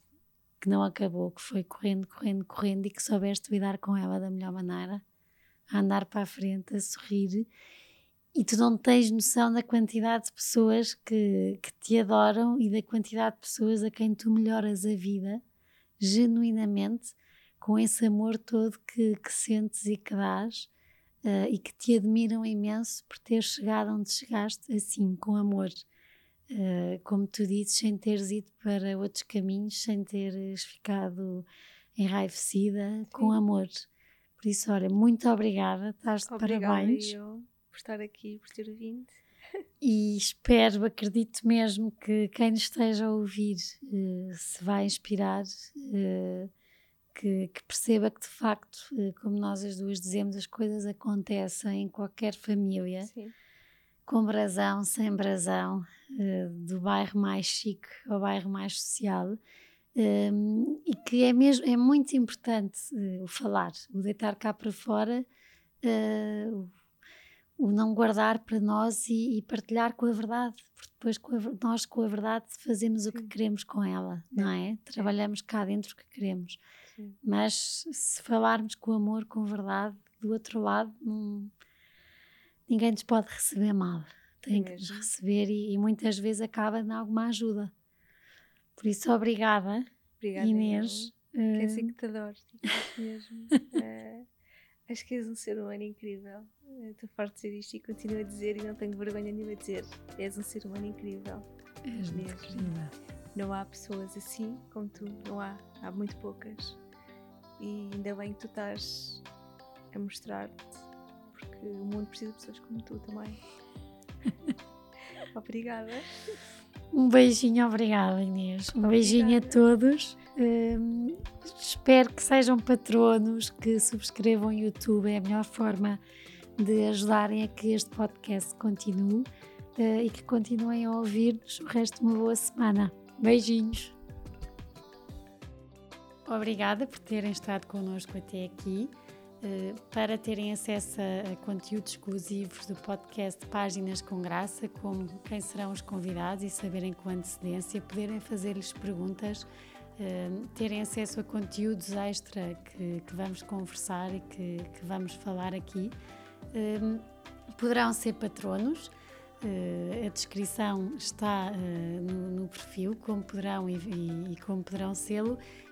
que não acabou, que foi correndo, correndo, correndo e que soubeste lidar com ela da melhor maneira, a andar para a frente, a sorrir. E tu não tens noção da quantidade de pessoas que, que te adoram e da quantidade de pessoas a quem tu melhoras a vida, genuinamente, com esse amor todo que, que sentes e que dás, uh, e que te admiram imenso por ter chegado onde chegaste assim, com amor. Uh, como tu dizes, sem teres ido para outros caminhos, sem teres ficado enraivecida, Sim. com amor. Por isso, olha, muito obrigada, estás de parabéns. Eu por estar aqui, por ter vindo. [LAUGHS] E espero, acredito mesmo que quem nos esteja a ouvir uh, se vai inspirar, uh, que, que, perceba que de facto, uh, como nós as duas dizemos, as coisas acontecem em qualquer família, Sim. com brasão, sem brasão, do bairro mais chique ao bairro mais social. Um, e que é mesmo é muito importante o falar, o deitar cá para fora, o não guardar para nós e, e, partilhar com a verdade, porque depois com a, nós com a verdade fazemos o que queremos com ela, não é? Trabalhamos cá dentro o que queremos. Sim. Mas se falarmos com amor, com verdade, do outro lado, não, ninguém nos pode receber mal. Tem é que nos receber e, e, muitas vezes acaba em alguma ajuda. Por isso, obrigada, obrigada Inês. Uh... Quer dizer que te adoro, [LAUGHS] mesmo. uh, acho que és um ser humano incrível. Estou farto de dizer isto e continuo a dizer e não tenho vergonha nenhuma de dizer. És um ser humano incrível. És mesmo. Incrível. Não há pessoas assim como tu, não há. Há muito poucas. E ainda bem que tu estás a mostrar-te, porque o mundo precisa de pessoas como tu também. [LAUGHS] obrigada. Um beijinho, obrigada Inês. Um obrigada. beijinho a todos. Um, espero que sejam patronos, que subscrevam o YouTube, é a melhor forma de ajudarem a que este podcast continue uh, e que continuem a ouvir-nos o resto de uma boa semana. Beijinhos. Obrigada por terem estado connosco até aqui. Eh, para terem acesso a, conteúdos exclusivos do podcast Páginas com Graça, como quem serão os convidados e saberem com antecedência, poderem fazer-lhes perguntas, eh, terem acesso a conteúdos extra que, que vamos conversar e que, que, vamos falar aqui. Eh, poderão ser patronos. A descrição está no, perfil, como poderão e, e como poderão sê-lo,